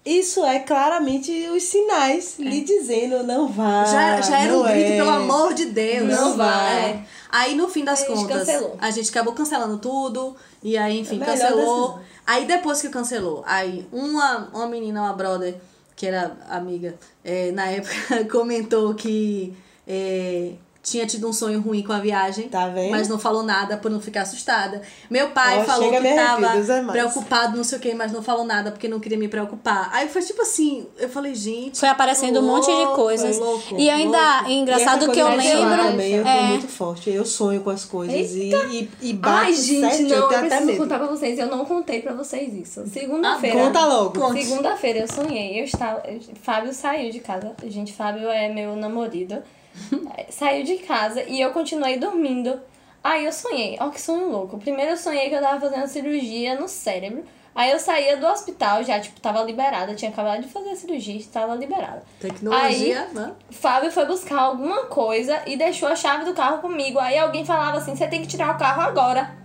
Isso é claramente os sinais lhe dizendo, não vá. Já, já era não um grito, é. pelo amor de Deus. Não vai. É. Aí no fim das a contas, cancelou. a gente acabou cancelando tudo. E aí, enfim, É cancelou. decisão. Aí depois que cancelou, aí uma, uma menina, uma brother, que era amiga, é, na época comentou que é, tinha tido um sonho ruim com a viagem. Tá vendo? Mas não falou nada por não ficar assustada. Meu pai falou que tava é preocupado, não sei o que, mas não falou nada porque não queria me preocupar. Aí foi tipo assim, eu falei, gente. Foi aparecendo um monte de louco, coisas. louco, e ainda, louco. é engraçado E que eu lembro. Também, eu é, muito forte. Eu sonho com as coisas e, e, e bate Ai, gente, certinho, não, eu eu tenho até preciso medo. contar pra vocês. Eu não contei pra vocês isso. Segunda-feira. Conta logo. Segunda-feira eu sonhei. Eu estava. Fábio saiu de casa. Gente, Fábio é meu namorado. saiu de casa e eu continuei dormindo. Aí eu sonhei. Ó, que sonho louco. Primeiro eu sonhei que eu tava fazendo cirurgia no cérebro. Aí eu saía do hospital, já, tipo, tava liberada. Tinha acabado de fazer a cirurgia, estava liberada. Tecnologia, né? Fábio foi buscar alguma coisa e deixou a chave do carro comigo. Aí alguém falava assim: você tem que tirar o carro agora.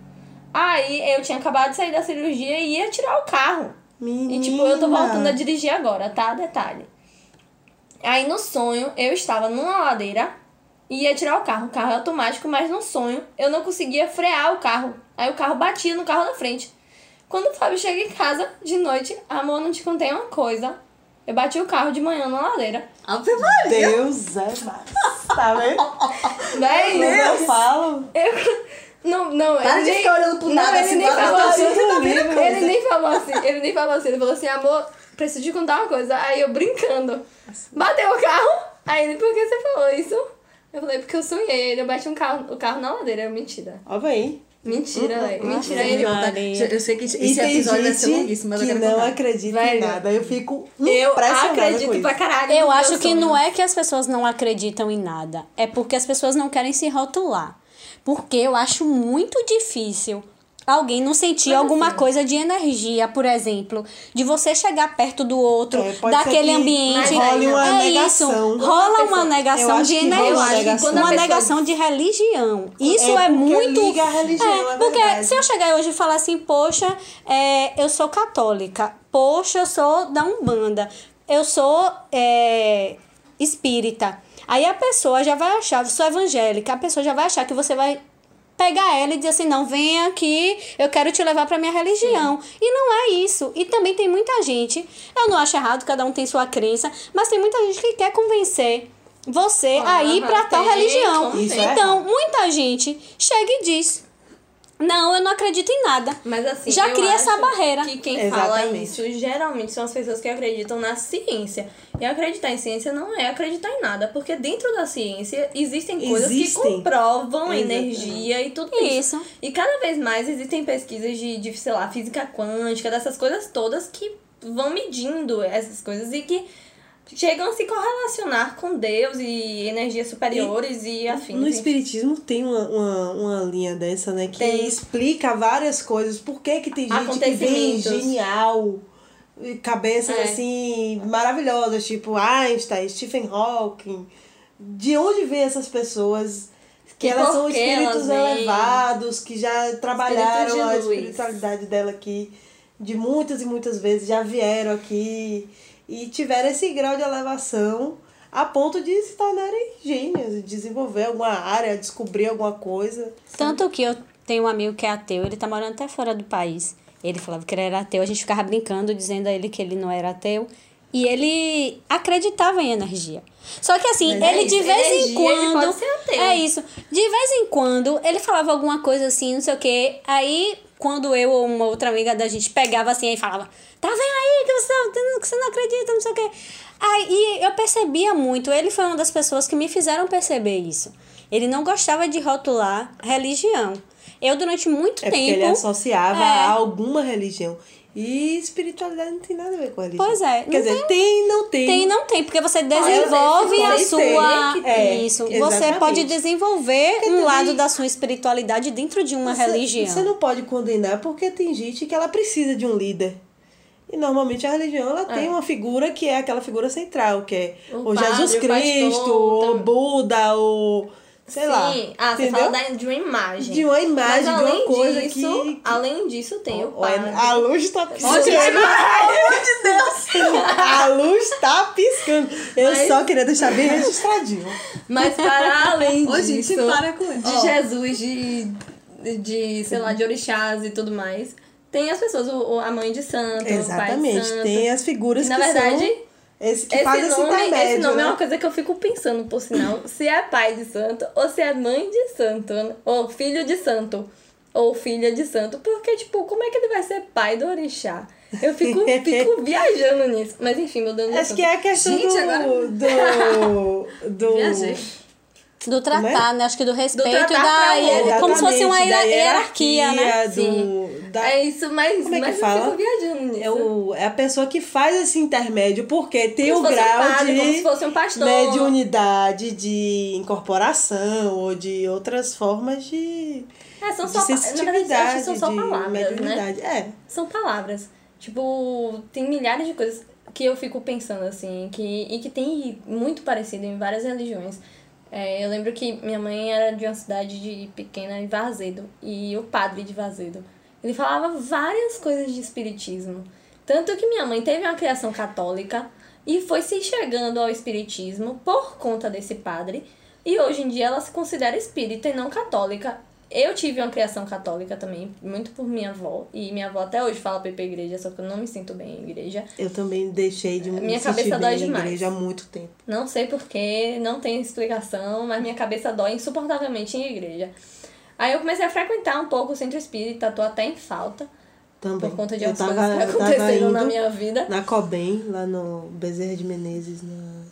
Aí eu tinha acabado de sair da cirurgia e ia tirar o carro. E tipo, eu tô Menina. voltando a dirigir agora, tá? Detalhe. Aí no sonho, eu estava numa ladeira e ia tirar o carro. O carro é automático, mas no sonho eu não conseguia frear o carro. Aí o carro batia no carro da frente. Quando o Fábio chega em casa de noite, amor, não te contei uma coisa. Eu bati o carro de manhã na ladeira. Ave Maria. Deus é mais. Tá vendo? Véi, Quando eu falo. Eu. Não, não, Para ele de nem, ficar olhando pro nada não, ele assim, nem agora falou assim. coisa. Ele nem falou assim, ele nem falou assim, ele falou assim, amor, preciso te contar uma coisa. Aí eu brincando. Bateu o carro. Aí ele, por que você falou isso? Eu falei, porque eu sonhei. Ele eu bati um carro, o carro na ladeira. Eu, mentira. Ó, vem. Mentira, velho. Mentira. Ele, Maria. Eu sei que esse E episódio vai ser longuíssimo, mas eu que quero não contar. acredita em nada. Eu fico eu acredito pra caralho. Eu acho que não sonhos. é que as pessoas não acreditam em nada, é porque as pessoas não querem se rotular. Porque eu acho muito difícil alguém não sentir Mas alguma assim- coisa de energia, por exemplo, de você chegar perto do outro, É, daquele que ambiente. role uma é negação. isso, rola Quando a uma pessoa- negação eu de rola energia, uma uma negação. negação, Quando a pessoa- de religião. Isso É é, porque muito liga a religião, é porque verdade. se eu chegar hoje e falar assim, poxa, é, eu sou católica, poxa, eu sou da Umbanda, eu sou é, espírita. Aí a pessoa já vai achar, sou evangélica, a pessoa já vai achar que você vai pegar ela e dizer assim, não, vem aqui, eu quero te levar para minha religião. E não é isso. E também tem muita gente, eu não acho errado, cada um tem sua crença, mas tem muita gente que quer convencer você a ir para tal religião. é Então, muita gente chega e diz: "Não, eu não acredito em nada". Mas assim, Já eu cria essa acho barreira. Que quem fala Exatamente. isso geralmente são as pessoas que acreditam na ciência. E acreditar em ciência não é acreditar em nada, porque dentro da ciência existem coisas que Existem. comprovam Exatamente. energia e tudo isso. Isso. E cada vez mais existem pesquisas de, de, sei lá, física quântica, dessas coisas todas que vão medindo essas coisas e que chegam a se correlacionar com Deus e energias superiores e, afins. No. Espiritismo tem uma, uma, uma linha dessa, né? Que Tem. explica várias coisas. Por que, que tem gente que vem genial, e cabeças É. assim, maravilhosas, tipo Einstein, Stephen Hawking. De onde vêm essas pessoas? Que E elas são espíritos elas elevados, que já trabalharam a espiritualidade dela aqui de muitas e muitas vezes, já vieram aqui e tiveram esse grau de elevação a ponto de se tornarem gênios, desenvolver alguma área, descobrir alguma coisa. Tanto que eu tenho um amigo que é ateu, ele tá morando até fora do país. Ele falava que ele era ateu, a gente ficava brincando, dizendo a ele que ele não era ateu. E ele acreditava em energia. Só que assim, Mas é ele de isso, vez em energia, ele quando. pode ser ateu. É isso. De vez em quando, ele falava alguma coisa assim, não sei o quê. Aí, quando eu ou uma outra amiga da gente pegava assim e falava, tá vendo aí que você, que você não acredita, não sei o quê. Aí eu percebia muito, ele foi uma das pessoas que me fizeram perceber isso. Ele não gostava de rotular religião. Eu, durante muito É tempo. ele associava É. a alguma religião. E espiritualidade não tem nada a ver com religião. Pois é, Quer não dizer, tem, não tem. Tem e não tem, porque você desenvolve vezes a sua. ter. Isso. É, Você exatamente. pode desenvolver um também- lado da sua espiritualidade dentro de uma Você- religião. Você não pode condenar porque tem gente que ela precisa de um líder. E normalmente a religião ela tem uma figura que é aquela figura central, que é O o, Jesus Cristo, o. Buda, o sei lá. Sim, ah, você entendeu? fala da, de uma imagem. De uma imagem, Mas de uma além coisa disso, que- Além disso, tem o Olha, padre. a luz tá piscando. Onde vai- A luz tá piscando. Eu Mas- só queria deixar bem registradinho. Mas para além Ô, disso, gente, para com isso. de Ó. Jesus, de, de, sei lá, de orixás e tudo mais, tem as pessoas, o, a mãe de santo, o pai de Exatamente. santo. Tem as figuras Na que verdade, são esse que Esse faz esse nome, intermédio, esse nome né? é uma coisa que eu fico pensando, por sinal, se é pai de santo ou se é mãe de santo, né? ou filho de santo, ou filha de santo, porque, tipo, como é que ele vai ser pai do orixá? Eu fico, fico viajando nisso. Mas enfim, mudando de Acho que é a questão Gente, do, agora- do, do... Viajei. Do tratar, né? Acho que do respeito e tratar da. outra. Como se fosse uma Exatamente, da hierarquia, né? do- Sim. da- É isso, mas, Como é que mas eu fala? fico viajando nisso. É, o, é a pessoa que faz esse intermédio, porque tem Como o fosse um grau padre, de como se fosse um pastor. mediunidade, de incorporação ou de outras formas de, É, são de só, verdade, que são só de palavras, né? mediunidade. É. São palavras. Tipo, tem milhares de coisas que eu fico pensando assim, que, e que tem muito parecido em várias religiões. É, eu lembro que minha mãe era de uma cidade de pequena, em Vazedo, e o padre de Vazedo, ele falava várias coisas de espiritismo. Tanto que minha mãe teve uma criação católica e foi se enxergando ao espiritismo por conta desse padre. E hoje em dia ela se considera espírita e não católica. Eu tive uma criação católica também, muito por minha avó. E minha avó até hoje fala pra ir pra igreja, só que eu não me sinto bem em igreja. Eu também deixei de me Minha sentir cabeça dói demais. igreja há muito tempo. Não sei porquê, não tem explicação, mas minha cabeça dói insuportavelmente em igreja. Aí eu comecei a frequentar um pouco o centro espírita, tô até em falta, Também. por conta de algumas coisas que aconteceram na minha vida. na Cobem, lá no Bezerra de Menezes, na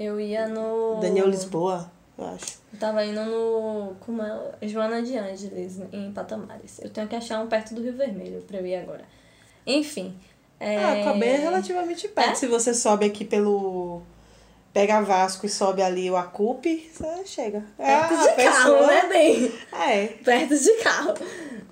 Eu ia no. Daniel Lisboa, eu acho. Eu tava indo no. Como é? Joana de Ângeles, em Patamares. Eu tenho que achar um perto do Rio Vermelho pra eu ir agora. Enfim. É... Ah, Cobem é relativamente perto. É? Se você sobe aqui pelo. Pega Vasco e sobe ali o Acupe, você chega. É Perto a de carro, né, bem? É. Perto de carro.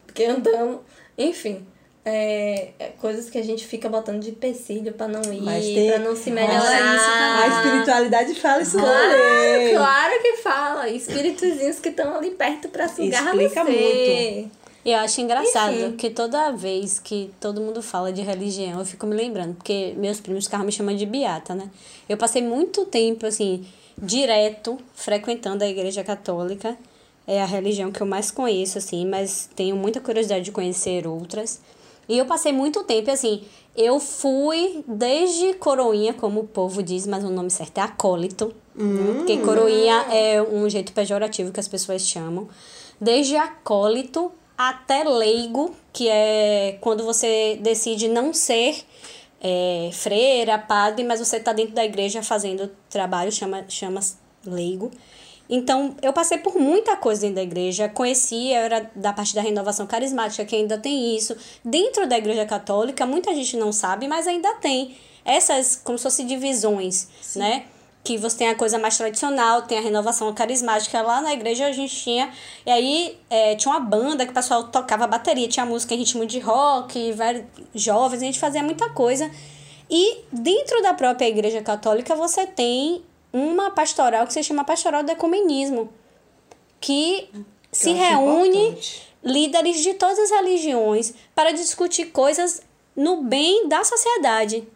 Porque andamos. Enfim. É, é coisas que a gente fica botando de empecilho pra não ir, Mas tem- pra não se melhorar. isso, A espiritualidade fala isso Claro, também. claro que fala. Espíritozinhos que estão ali perto pra sugar Explica você. E eu acho engraçado Enfim. que toda vez que todo mundo fala de religião, eu fico me lembrando, porque meus primos ficavam me chamando de beata, né? Eu passei muito tempo, assim, direto, frequentando a igreja católica. É a religião que eu mais conheço, assim, mas tenho muita curiosidade de conhecer outras. E eu passei muito tempo, assim, eu fui desde coroinha, como o povo diz, mas o nome certo é acólito. né? Porque coroinha é um jeito pejorativo que as pessoas chamam. Desde acólito até leigo, que é quando você decide não ser é, freira, padre, mas você está dentro da igreja fazendo trabalho, chama, chama leigo. Então, eu passei por muita coisa dentro da igreja, conheci, eu era da parte da renovação carismática, que ainda tem isso. Dentro da igreja católica, muita gente não sabe, mas ainda tem essas, como se fossem divisões, né? Que você tem a coisa mais tradicional, tem a renovação carismática. Lá na igreja a gente tinha. E aí é, tinha uma banda que o pessoal tocava bateria, tinha música em ritmo de rock, vários jovens, a gente fazia muita coisa. E dentro da própria igreja católica você tem uma pastoral que se chama Pastoral do Ecumenismo, que se eu acho reúne importante. líderes de todas as religiões para discutir coisas no bem da sociedade.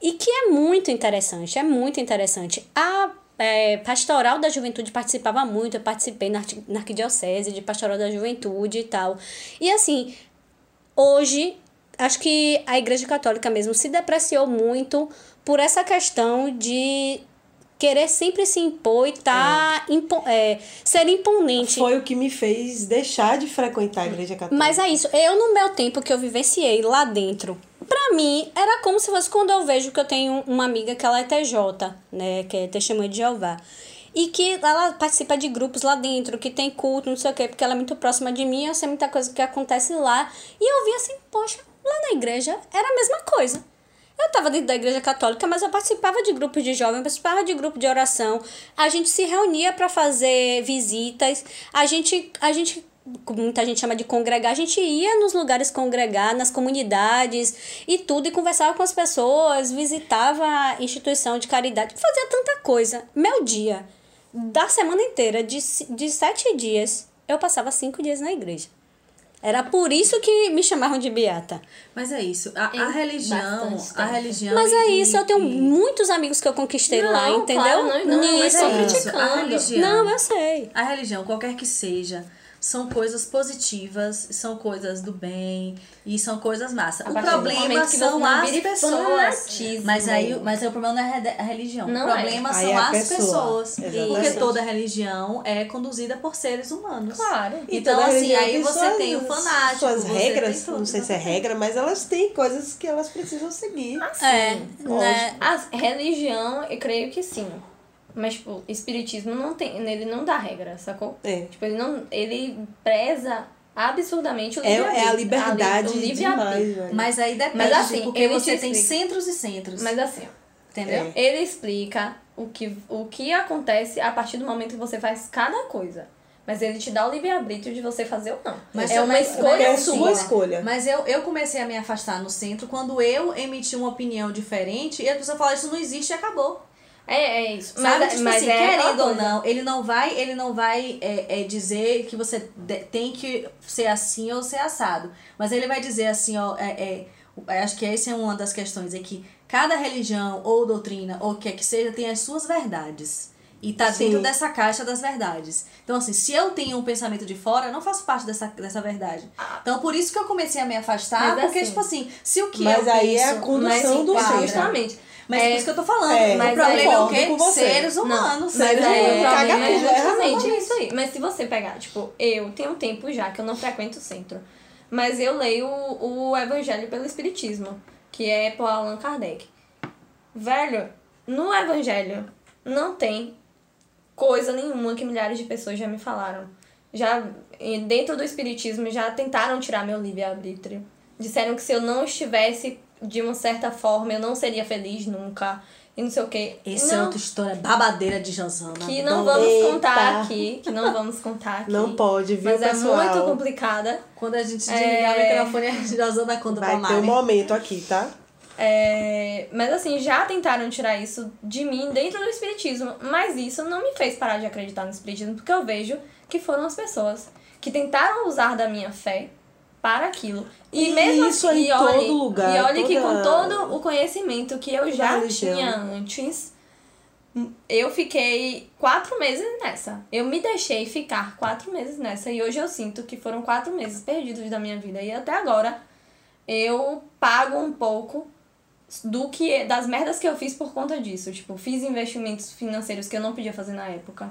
E que é muito interessante, é muito interessante. A é, Pastoral da Juventude participava muito, eu participei na, na Arquidiocese de Pastoral da Juventude e tal. E assim, hoje, acho que a Igreja Católica mesmo se depreciou muito por essa questão de querer sempre se impor e tá impo- é, ser imponente. Foi o que me fez deixar de frequentar a igreja católica. Mas é isso. Eu, no meu tempo que eu vivenciei lá dentro, pra mim, era como se fosse quando eu vejo que eu tenho uma amiga que ela é TJ, né? Que é Testemunha de Jeová. E que ela participa de grupos lá dentro, que tem culto, não sei o quê, porque ela é muito próxima de mim, eu sei muita coisa que acontece lá. E eu vi assim, poxa, lá na igreja era a mesma coisa. Eu estava dentro da igreja católica, mas eu participava de grupos de jovens, participava de grupo de oração. A gente se reunia para fazer visitas. A gente, a gente, muita gente chama de congregar, a gente ia nos lugares congregar, nas comunidades e tudo, e conversava com as pessoas, visitava a instituição de caridade, fazia tanta coisa. Meu dia, da semana inteira, de, de sete dias, eu passava cinco dias na igreja. Era por isso que me chamavam de beata. Mas é isso. A, a religião. A religião. Mas é isso, eu tenho muitos amigos que eu conquistei Não, lá, entendeu? claro, não, não, Nisso. mas é isso. A religião. Não, eu sei. A religião, qualquer que seja, são coisas positivas, são coisas do bem e são coisas massa. O problema são as pessoas. fanatismo. Mas aí, mas aí o problema não é a re- a religião. Não o é. problema são é a as pessoa. pessoas. Exatamente. Porque toda religião é conduzida por seres humanos. Claro. E Então, assim, religião aí você suas- tem o fanático, Suas você regras, tem tudo, não sei se é regra, mas elas têm coisas que elas precisam seguir. É, lógico. né? A religião, eu creio que sim. Mas, tipo, espiritismo não tem. Ele não dá regra, sacou? É. Tipo, ele não. Ele preza absurdamente o É, livre é a liberdade o livre demais, velho. Mas aí depende, Mas assim, porque ele você te tem centros e centros. Mas assim, entendeu? É. ele explica o que, o que acontece a partir do momento que você faz cada coisa. Mas ele te dá o livre-arbítrio de você fazer ou não. Mas é uma mas- escolha é a sua. sua escolha. Mas eu, eu comecei a me afastar no centro quando eu emiti uma opinião diferente e a pessoa fala, isso não existe e acabou. É, é isso. Sabe? mas, tipo mas assim, é querendo ou não, ele não vai, ele não vai é, é, dizer que você tem que ser assim ou ser assado. Mas ele vai dizer assim, ó, é, é, eu acho que essa é uma das questões, é que cada religião ou doutrina, ou o que é que seja, tem as suas verdades. E tá Sim. dentro dessa caixa das verdades. Então, assim, se eu tenho um pensamento de fora, eu não faço parte dessa, dessa verdade. Então, por isso que eu comecei a me afastar, Mas porque, assim- tipo assim, se o que Mas eu aí é a penso condução não do se enquadra- centro. Justamente. Mas É, por isso que eu tô falando. É, o problema é o concordo quê? Seres humanos. Mas Seres é, humanos, o caga problema é é justamente razão. isso aí. Mas se você pegar, tipo, eu tenho um tempo já que eu não frequento o centro. Mas eu leio o, o Evangelho pelo Espiritismo, que é por Allan Kardec. Velho, no Evangelho não tem coisa nenhuma que milhares de pessoas já me falaram. Já dentro do Espiritismo já tentaram tirar meu livre-arbítrio. Disseram que se eu não estivesse de uma certa forma, eu não seria feliz nunca. E não sei o quê. Essa é outra história babadeira de Josana. que não Não, vamos contar aqui, que não vamos contar aqui. Não pode, viu, Mas é pessoal? muito complicada. Quando a gente É. desligar o microfone, a Josana conta pra Vai ter Mari. um momento aqui, tá? É, mas assim, já tentaram tirar isso de mim dentro do espiritismo, mas isso não me fez parar de acreditar no espiritismo, porque eu vejo que foram as pessoas que tentaram usar da minha fé para aquilo. E, E mesmo isso assim, em e olhe, todo lugar, e olhe que com toda- todo o conhecimento que eu já religião. tinha antes, eu fiquei quatro meses nessa. Eu me deixei ficar quatro meses nessa. E hoje eu sinto que foram quatro meses perdidos da minha vida. E até agora eu pago um pouco do que das merdas que eu fiz por conta disso. Tipo, fiz investimentos financeiros que eu não podia fazer na época.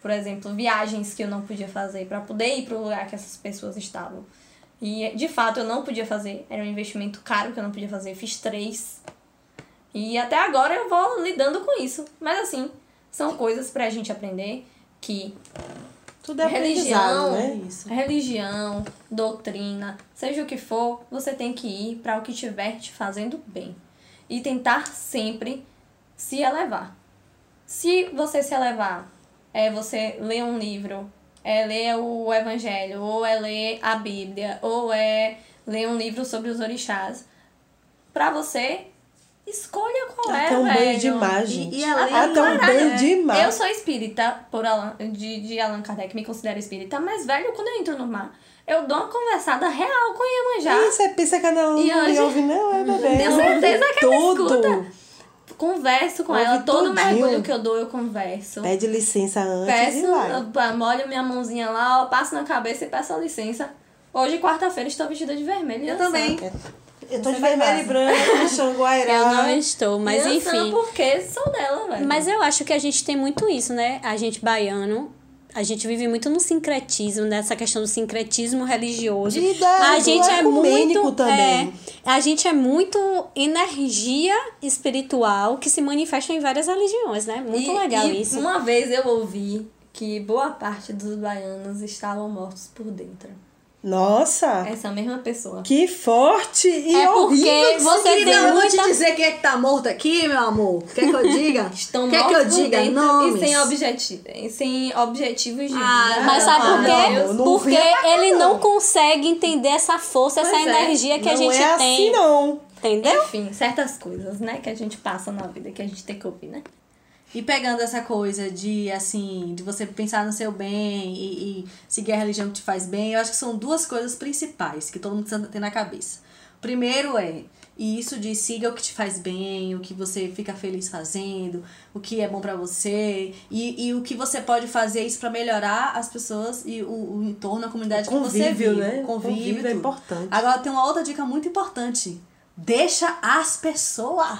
Por exemplo, viagens que eu não podia fazer para poder ir pro lugar que essas pessoas estavam. E de fato eu não podia fazer. Era um investimento caro que eu não podia fazer. Fiz três. E até agora eu vou lidando com isso. Mas assim, são coisas pra gente aprender que Tudo é religião, né? Isso. religião, doutrina, seja o que for, você tem que ir para o que estiver te fazendo bem. E tentar sempre se elevar. Se você se elevar, é você ler um livro, é ler o evangelho, ou é ler a Bíblia, ou é ler um livro sobre os orixás, pra você, escolha qual é, um velho. banho de imagem. E- e Até um banho de Eu imagem. sou espírita, por Allan, de, de Allan Kardec, me considero espírita, mas, velho, quando eu entro no mar, eu dou uma conversada real com Iemanjá. Ih, você pensa que ela não E hoje- ouve, não, é bebê. Tenho certeza que ela Tudo. escuta. Converso com Ouve ela, todo tudinho. mergulho que eu dou, eu converso. Pede licença antes Peço, e vai. eu molho minha mãozinha lá, ó, passo na cabeça e peço a licença. Hoje, quarta-feira, estou vestida de vermelho. Eu dançando. também. Eu tô Você de vai vermelho e branco. Eu não estou, mas dançando enfim. porque sou dela, velho. Mas eu acho que a gente tem muito isso, né? A gente baiano, a gente vive muito no sincretismo, nessa questão do sincretismo religioso. Da- a gente é muito também. é, a gente é muito energia espiritual que se manifesta em várias religiões, né? Muito E- legal e isso. Uma vez eu ouvi que boa parte dos baianos estavam mortos por dentro. Nossa, Essa mesma pessoa. que forte e É porque horrível. você tem Querida, eu vou te muita dizer quem é que tá morto aqui, meu amor. Quer que eu diga? Estão Quer que mortos eu diga dentro nomes? e sem, objeti sem objetivos de Ah, vida. Mas sabe Ah, por quê? não, não Porque cá, ele não não. consegue entender essa força, essa Pois é, energia que a não gente é tem. assim, não. Entendeu? Enfim, certas coisas, né, que a gente passa na vida, que a gente tem que ouvir, né? E pegando essa coisa de, assim, de você pensar no seu bem e, e seguir a religião que te faz bem, eu acho que são duas coisas principais que todo mundo precisa ter na cabeça. Primeiro é, e isso de siga o que te faz bem, o que você fica feliz fazendo, o que é bom pra você, e, e o que você pode fazer isso pra melhorar as pessoas e o, o entorno, a comunidade O que você convívio, vive. né? O convívio, Convívio é importante. Agora tem uma outra dica muito importante. Deixa as pessoas.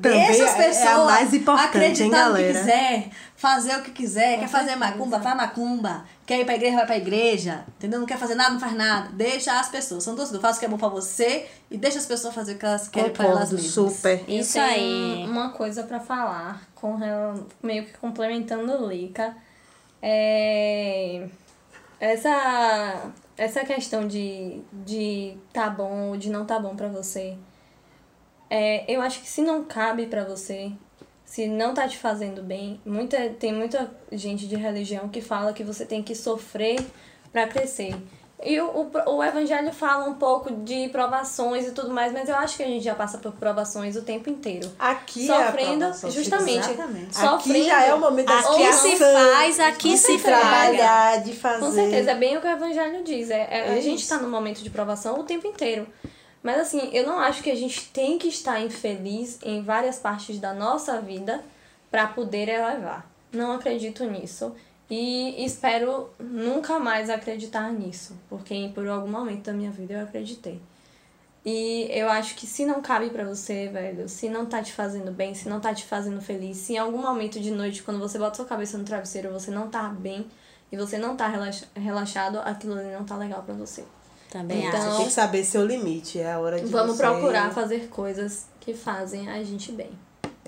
Também Deixa as é- é a pessoas mais importante, acreditar hein, no que galera? quiser, fazer o que quiser, Com quer fazer certeza. macumba, faz macumba, quer ir pra igreja, vai pra igreja, entendeu? Não quer fazer nada, não faz nada. Deixa as pessoas. São duas coisas. Faz o que é bom pra você e deixa as pessoas fazer o que elas querem pra elas Concordo, mesmas. super. Isso Eu tenho aí. Uma coisa pra falar, com meio que complementando o Lica. É. Essa, essa questão de, de tá bom ou de não tá bom pra você. É, eu acho que se não cabe pra você, se não tá te fazendo bem, muita, tem muita gente de religião que fala que você tem que sofrer pra crescer. E o, o, o evangelho fala um pouco de provações e tudo mais, mas eu acho que a gente já passa por provações o tempo inteiro. Aqui é a sofrendo, aprovação, justamente. Exatamente. Sofrendo. Aqui já é o momento da Aqui se faz, aqui se trabalha. trabalhar, de fazer. Com certeza, é bem o que o Evangelho diz. É, é- a É gente isso. tá num momento de provação o tempo inteiro. Mas assim, eu não acho que a gente tem que estar infeliz em várias partes da nossa vida para poder elevar. Não acredito nisso. E espero nunca mais acreditar nisso. Porque por algum momento da minha vida eu acreditei. E eu acho que se não cabe pra você, velho, se não tá te fazendo bem, se não tá te fazendo feliz, se em algum momento de noite, quando você bota sua cabeça no travesseiro, você não tá bem e você não tá relaxa- relaxado, aquilo ali não tá legal pra você. Também Então, acho. Tem que saber seu limite, é a hora de Vamos você... procurar fazer coisas que fazem a gente bem.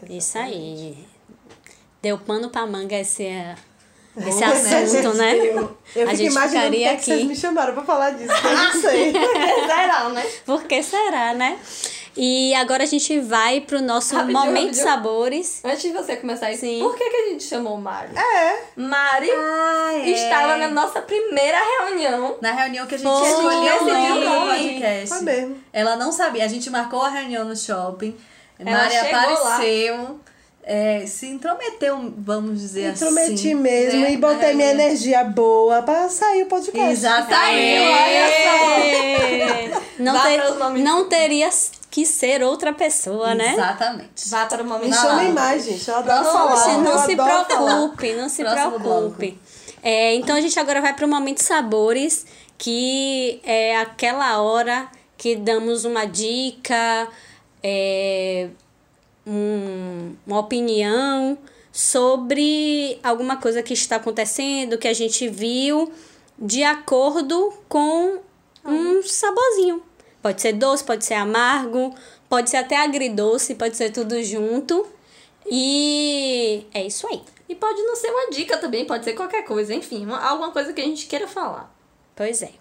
Isso aí. Deu pano pra manga esse, é, esse Pois é, assunto, gente, né? Eu, eu A gente que, ficaria que vocês aqui. me chamaram pra falar disso, que eu não sei. Será, né? Por que será, né? E agora a gente vai pro nosso Rapidinho, Momento rapidinho. Sabores. Antes de você começar isso, Sim. por que, que a gente chamou Mari? É. Mari Ah, é. estava na nossa primeira reunião. Na reunião que a gente Foi. escolheu o nome podcast. Foi mesmo. Ela não sabia. A gente marcou a reunião no shopping. Ela Mari apareceu. é, se intrometeu, vamos dizer Intrometi assim. mesmo né, e botei minha reunião. energia boa pra sair o podcast. Exatamente. Não, Vá ter- para os momentos. não teria que ser outra pessoa, né? Exatamente. Vá para o momento. Me lá. mais, gente. Eu adoro Próximo falar. Não se adoro falar. preocupe, não se Próximo preocupe. É, então a gente agora vai para o Momento Sabores, que é aquela hora que damos uma dica, é, um- uma opinião sobre alguma coisa que está acontecendo, que a gente viu, de acordo com um saborzinho. Pode ser doce, pode ser amargo, pode ser até agridoce, pode ser tudo junto. E é isso aí. E pode não ser uma dica também, pode ser qualquer coisa, enfim, uma- alguma coisa que a gente queira falar. Pois é.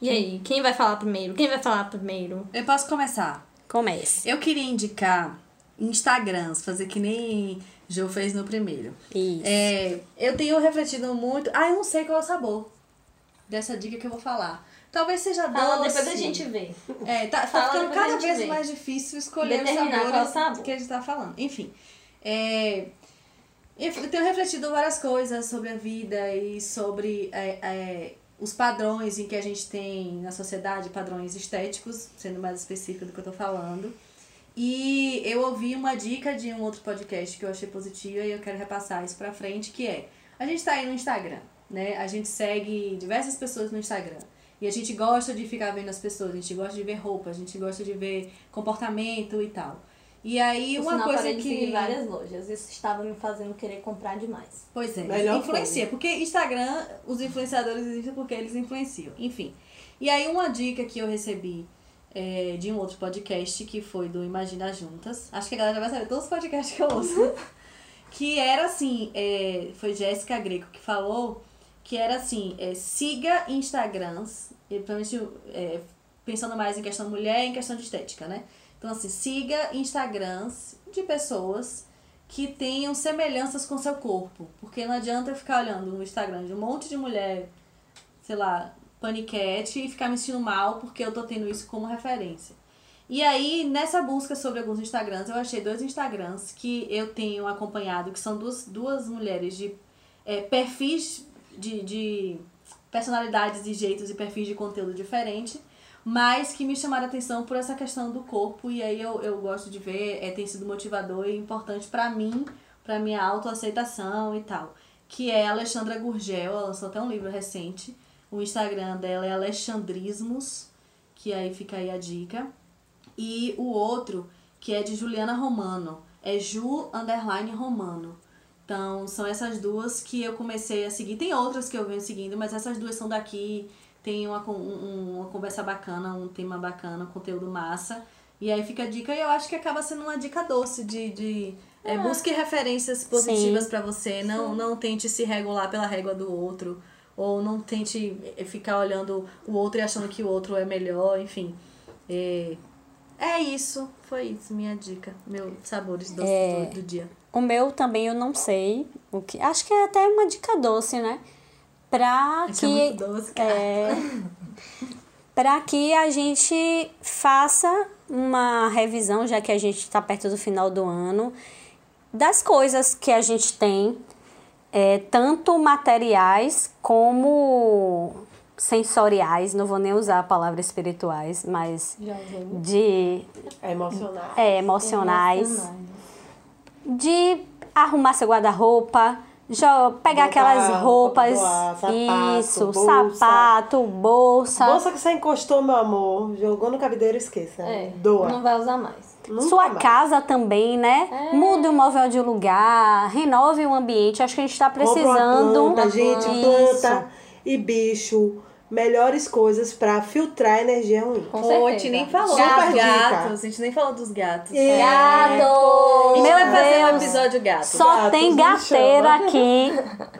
E aí, quem vai falar primeiro? Quem vai falar primeiro? Eu posso começar. Comece. Eu queria indicar Instagrams, fazer que nem Jo fez no primeiro. Isso. É, eu tenho refletido muito. Ah, eu não sei qual é o sabor dessa dica que eu vou falar. Talvez seja Fala, doce. depois a gente vê. É, tá, tá ficando cada vez vê. mais difícil escolher os Determinar é o sabores sabor. que a gente tá falando. Enfim, é, eu tenho refletido várias coisas sobre a vida e sobre é, é, os padrões em que a gente tem na sociedade, padrões estéticos, sendo mais específico do que eu tô falando. E eu ouvi uma dica de um outro podcast que eu achei positiva e eu quero repassar isso pra frente, que é, a gente tá aí no Instagram, né? A gente segue diversas pessoas no Instagram. E a gente gosta de ficar vendo as pessoas, a gente gosta de ver roupa, a gente gosta de ver comportamento e tal. E aí Por uma sinal, coisa que seguir várias lojas. Isso estava me fazendo querer comprar demais. Pois é, Melhor influencia. Porque Instagram, os influenciadores existem porque eles influenciam. Enfim. E aí uma dica que eu recebi é, de um outro podcast, que foi do Imagina Juntas. Acho que a galera já vai saber todos os podcasts que eu ouço. que era assim, é, foi Jéssica Greco que falou, que era assim, é, siga Instagrams, principalmente é, pensando mais em questão mulher e em questão de estética, né? Então assim, siga Instagrams de pessoas que tenham semelhanças com seu corpo. Porque não adianta eu ficar olhando no Instagram de um monte de mulher, sei lá, paniquete e ficar me sentindo mal porque eu tô tendo isso como referência. E aí, nessa busca sobre alguns Instagrams, eu achei dois Instagrams que eu tenho acompanhado, que são duas, duas mulheres de é, perfis de, de personalidades e jeitos e perfis de conteúdo diferente, mas que me chamaram a atenção por essa questão do corpo, e aí eu, eu gosto de ver, é, tem sido motivador e importante pra mim, pra minha autoaceitação e tal. Que é a Alexandra Gurgel, ela lançou até um livro recente. O Instagram dela é Alexandrismos, que aí fica aí a dica. E o outro, que é de Juliana Romano, é Ju Underline Romano. Então, são essas duas que eu comecei a seguir. Tem outras que eu venho seguindo, mas essas duas são daqui. Tem uma, um- uma conversa bacana, um tema bacana, um conteúdo massa. E aí fica a dica, e eu acho que acaba sendo uma dica doce de. de é, busque referências positivas pra você. Não, não tente se regular pela régua do outro. Ou não tente eh, ficar olhando o outro e achando que o outro é melhor, enfim. É, é isso. Foi isso, minha dica. Meus sabores doces É. do, do dia. O meu também eu não sei o que. Acho que é até uma dica doce, né? Pra Isso é que muito doce, cara. é, para que a gente faça uma revisão, já que a gente está perto do final do ano, das coisas que a gente tem, é, tanto materiais como sensoriais, não vou nem usar a palavra espirituais, mas de É emocional. é, emocionais, de arrumar seu guarda-roupa, já pegar Botar aquelas roupa roupas, doar, sapato, isso, bolsa. sapato, bolsa, Bolsa que você encostou, meu amor, jogou no cabideiro, esqueça. É, Doa. não vai usar mais. Nunca sua mais. casa também, né? É. Mude o móvel de lugar, renove o ambiente. Acho que a gente está Compra uma precisando. planta, gente, Isso. planta e bicho. Melhores coisas pra filtrar a energia ruim. Com Pô, a certeza. gente nem falou Super dos dica. gatos. A gente nem falou dos gatos. É. Gente Meu vai fazer um episódio gato. Só Gatos, tem gateira aqui,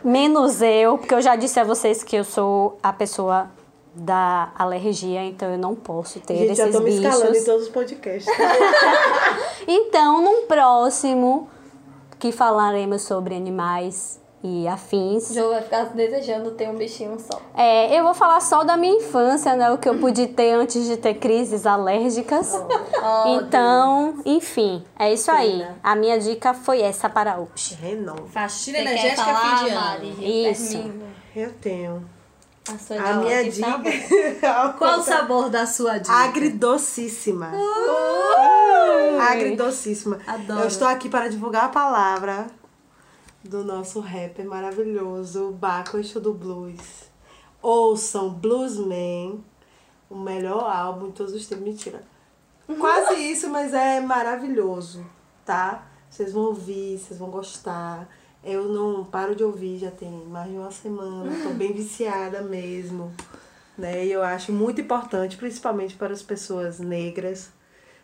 menos eu, porque eu já disse a vocês que eu sou a pessoa da alergia, então eu não posso ter Gente, já esses tô me escalando em bichos. todos os podcasts. Então, num próximo que falaremos sobre animais e afins, O jogo vai ficar desejando ter um bichinho só. é, eu vou falar só da minha infância, né? O que eu pude ter antes de ter crises alérgicas. Então, enfim, é isso aí. A minha dica foi essa para hoje. Renom. Faxina Você energética falar, fim de ano. Mari? Isso. Eu tenho. A, sua A minha dica. Qual o sabor da sua dica? Agridocíssima. Agridocíssima. Adoro. Eu estou aqui para divulgar a palavra do nosso rapper maravilhoso, Baco do Blues. Ouçam Bluesman, o melhor álbum de todos os tempos. Mentira. Quase isso, mas é maravilhoso, tá? Vocês vão ouvir, vocês vão gostar. Eu não paro de ouvir, já tem mais de uma semana. Tô bem viciada mesmo. Né? E eu acho muito importante, principalmente para as pessoas negras,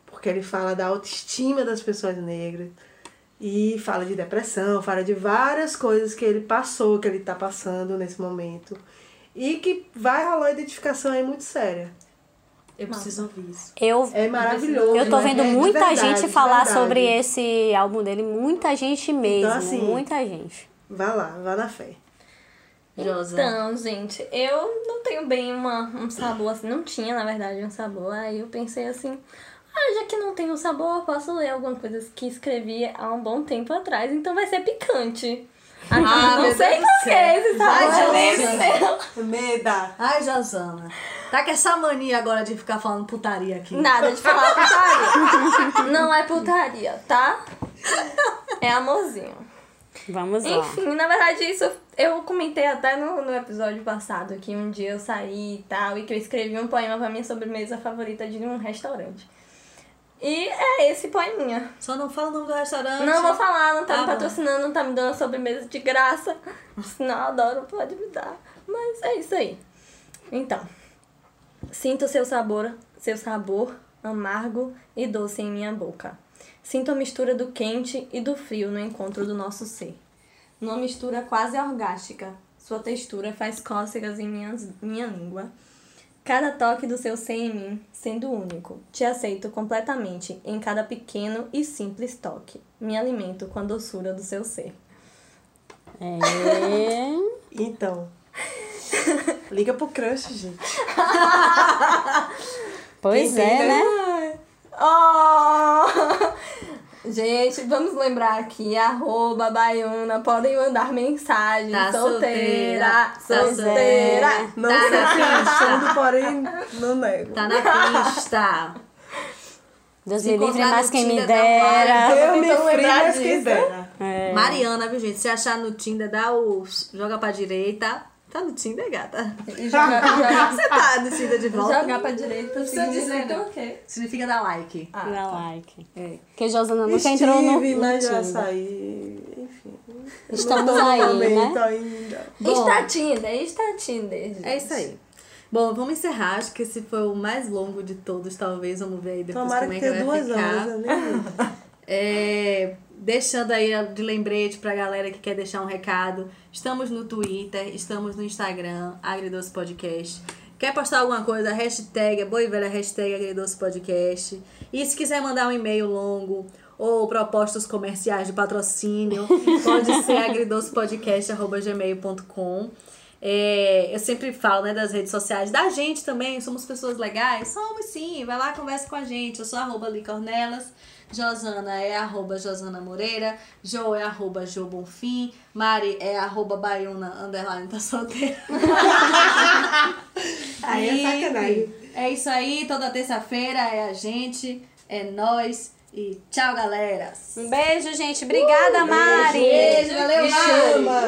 porque ele fala da autoestima das pessoas negras. E fala de depressão, fala de várias coisas que ele passou, que ele tá passando nesse momento. E que vai rolar uma identificação aí muito séria. Eu preciso ouvir isso. Eu, É maravilhoso. eu tô é vendo de muita verdade, gente falar sobre esse álbum dele, muita gente mesmo, assim, muita gente. Vá lá, vá na fé. Josa. Então, gente, eu não tenho bem uma, um sabor assim. Não tinha, na verdade, um sabor. Aí eu pensei assim. Ah, já que não tem um sabor, posso ler alguma coisa que escrevi há um bom tempo atrás, então vai ser picante. Ah, não sei Deus do por que céu. esse sabor é. Meda! Ai, Josana. Tá com essa mania agora de ficar falando putaria aqui. Nada de falar putaria. Não é putaria, tá? É amorzinho. Vamos lá. Enfim, na verdade, isso eu comentei até no, no episódio passado que um dia eu saí e tal, e que eu escrevi um poema pra minha sobremesa favorita de um restaurante. E é esse poeminha. Só não fala o nome do restaurante. Não vou falar, não tá Ah, me patrocinando, não tá me dando sobremesa de graça. Senão eu adoro, pode me dar. Mas é isso aí. Então, sinto seu sabor, seu sabor amargo e doce em minha boca. Sinto a mistura do quente e do frio no encontro do nosso ser. Numa mistura quase orgástica, sua textura faz cócegas em minhas, minha língua. Cada toque do seu ser em mim, sendo único, te aceito completamente em cada pequeno e simples toque. Me alimento com a doçura do seu ser. É... Então. Liga pro crush, gente. Pois Quem tem, é, né? né? Oh! Gente, vamos lembrar aqui, arroba baiuna, podem mandar mensagem. Tá solteira, solteira, solteira. tá Não Tá sei na se pista. achando, porém não nego. Tá na pista. Deus me livre, mas quem me Tinder, dera. Eu me lembrar mas quem dera. É. Mariana, viu, gente? Se achar no Tinder, dá o. Joga pra direita. Tá no Tinder, gata. E jogar, jogar, Você tá no Tinder de volta. jogar pra direita, precisa dizer, significa não. o quê? Significa dar like. Ah, Dá tá. like. É. Porque Josana nunca entrou no, Estive, no mas já Tinder. saí. Enfim. Estamos aí, né? ainda. Bom. Está Tinder, está Tinder, gente. É isso aí. Bom, vamos encerrar. Acho que esse foi o mais longo de todos, talvez. Vamos ver aí depois Tomara como que é que tenha vai duas ficar. horas. Nem... É, deixando aí de lembrete pra galera que quer deixar um recado. Estamos no Twitter, estamos no Instagram, Agridoce Podcast. Quer postar alguma coisa? Hashtag, é boa e velha hashtag Agridoce Podcast. E se quiser mandar um e-mail longo ou propostas comerciais de patrocínio, pode ser agridocepodcast.gmail.com. É, eu sempre falo né, das redes sociais da gente também, somos pessoas legais. Somos sim, vai lá, conversa com a gente. Eu sou arroba Licornelas. Josana é arroba Josana Moreira, Jo é arroba Jo Bonfim, Mari é arroba Baiuna, underline, tá solteira. Aí é sacanagem. É isso aí, toda terça-feira é a gente, é nós e tchau, galera! Um beijo, gente. Obrigada, Mari. Beijo, valeu, Me Mari! chama.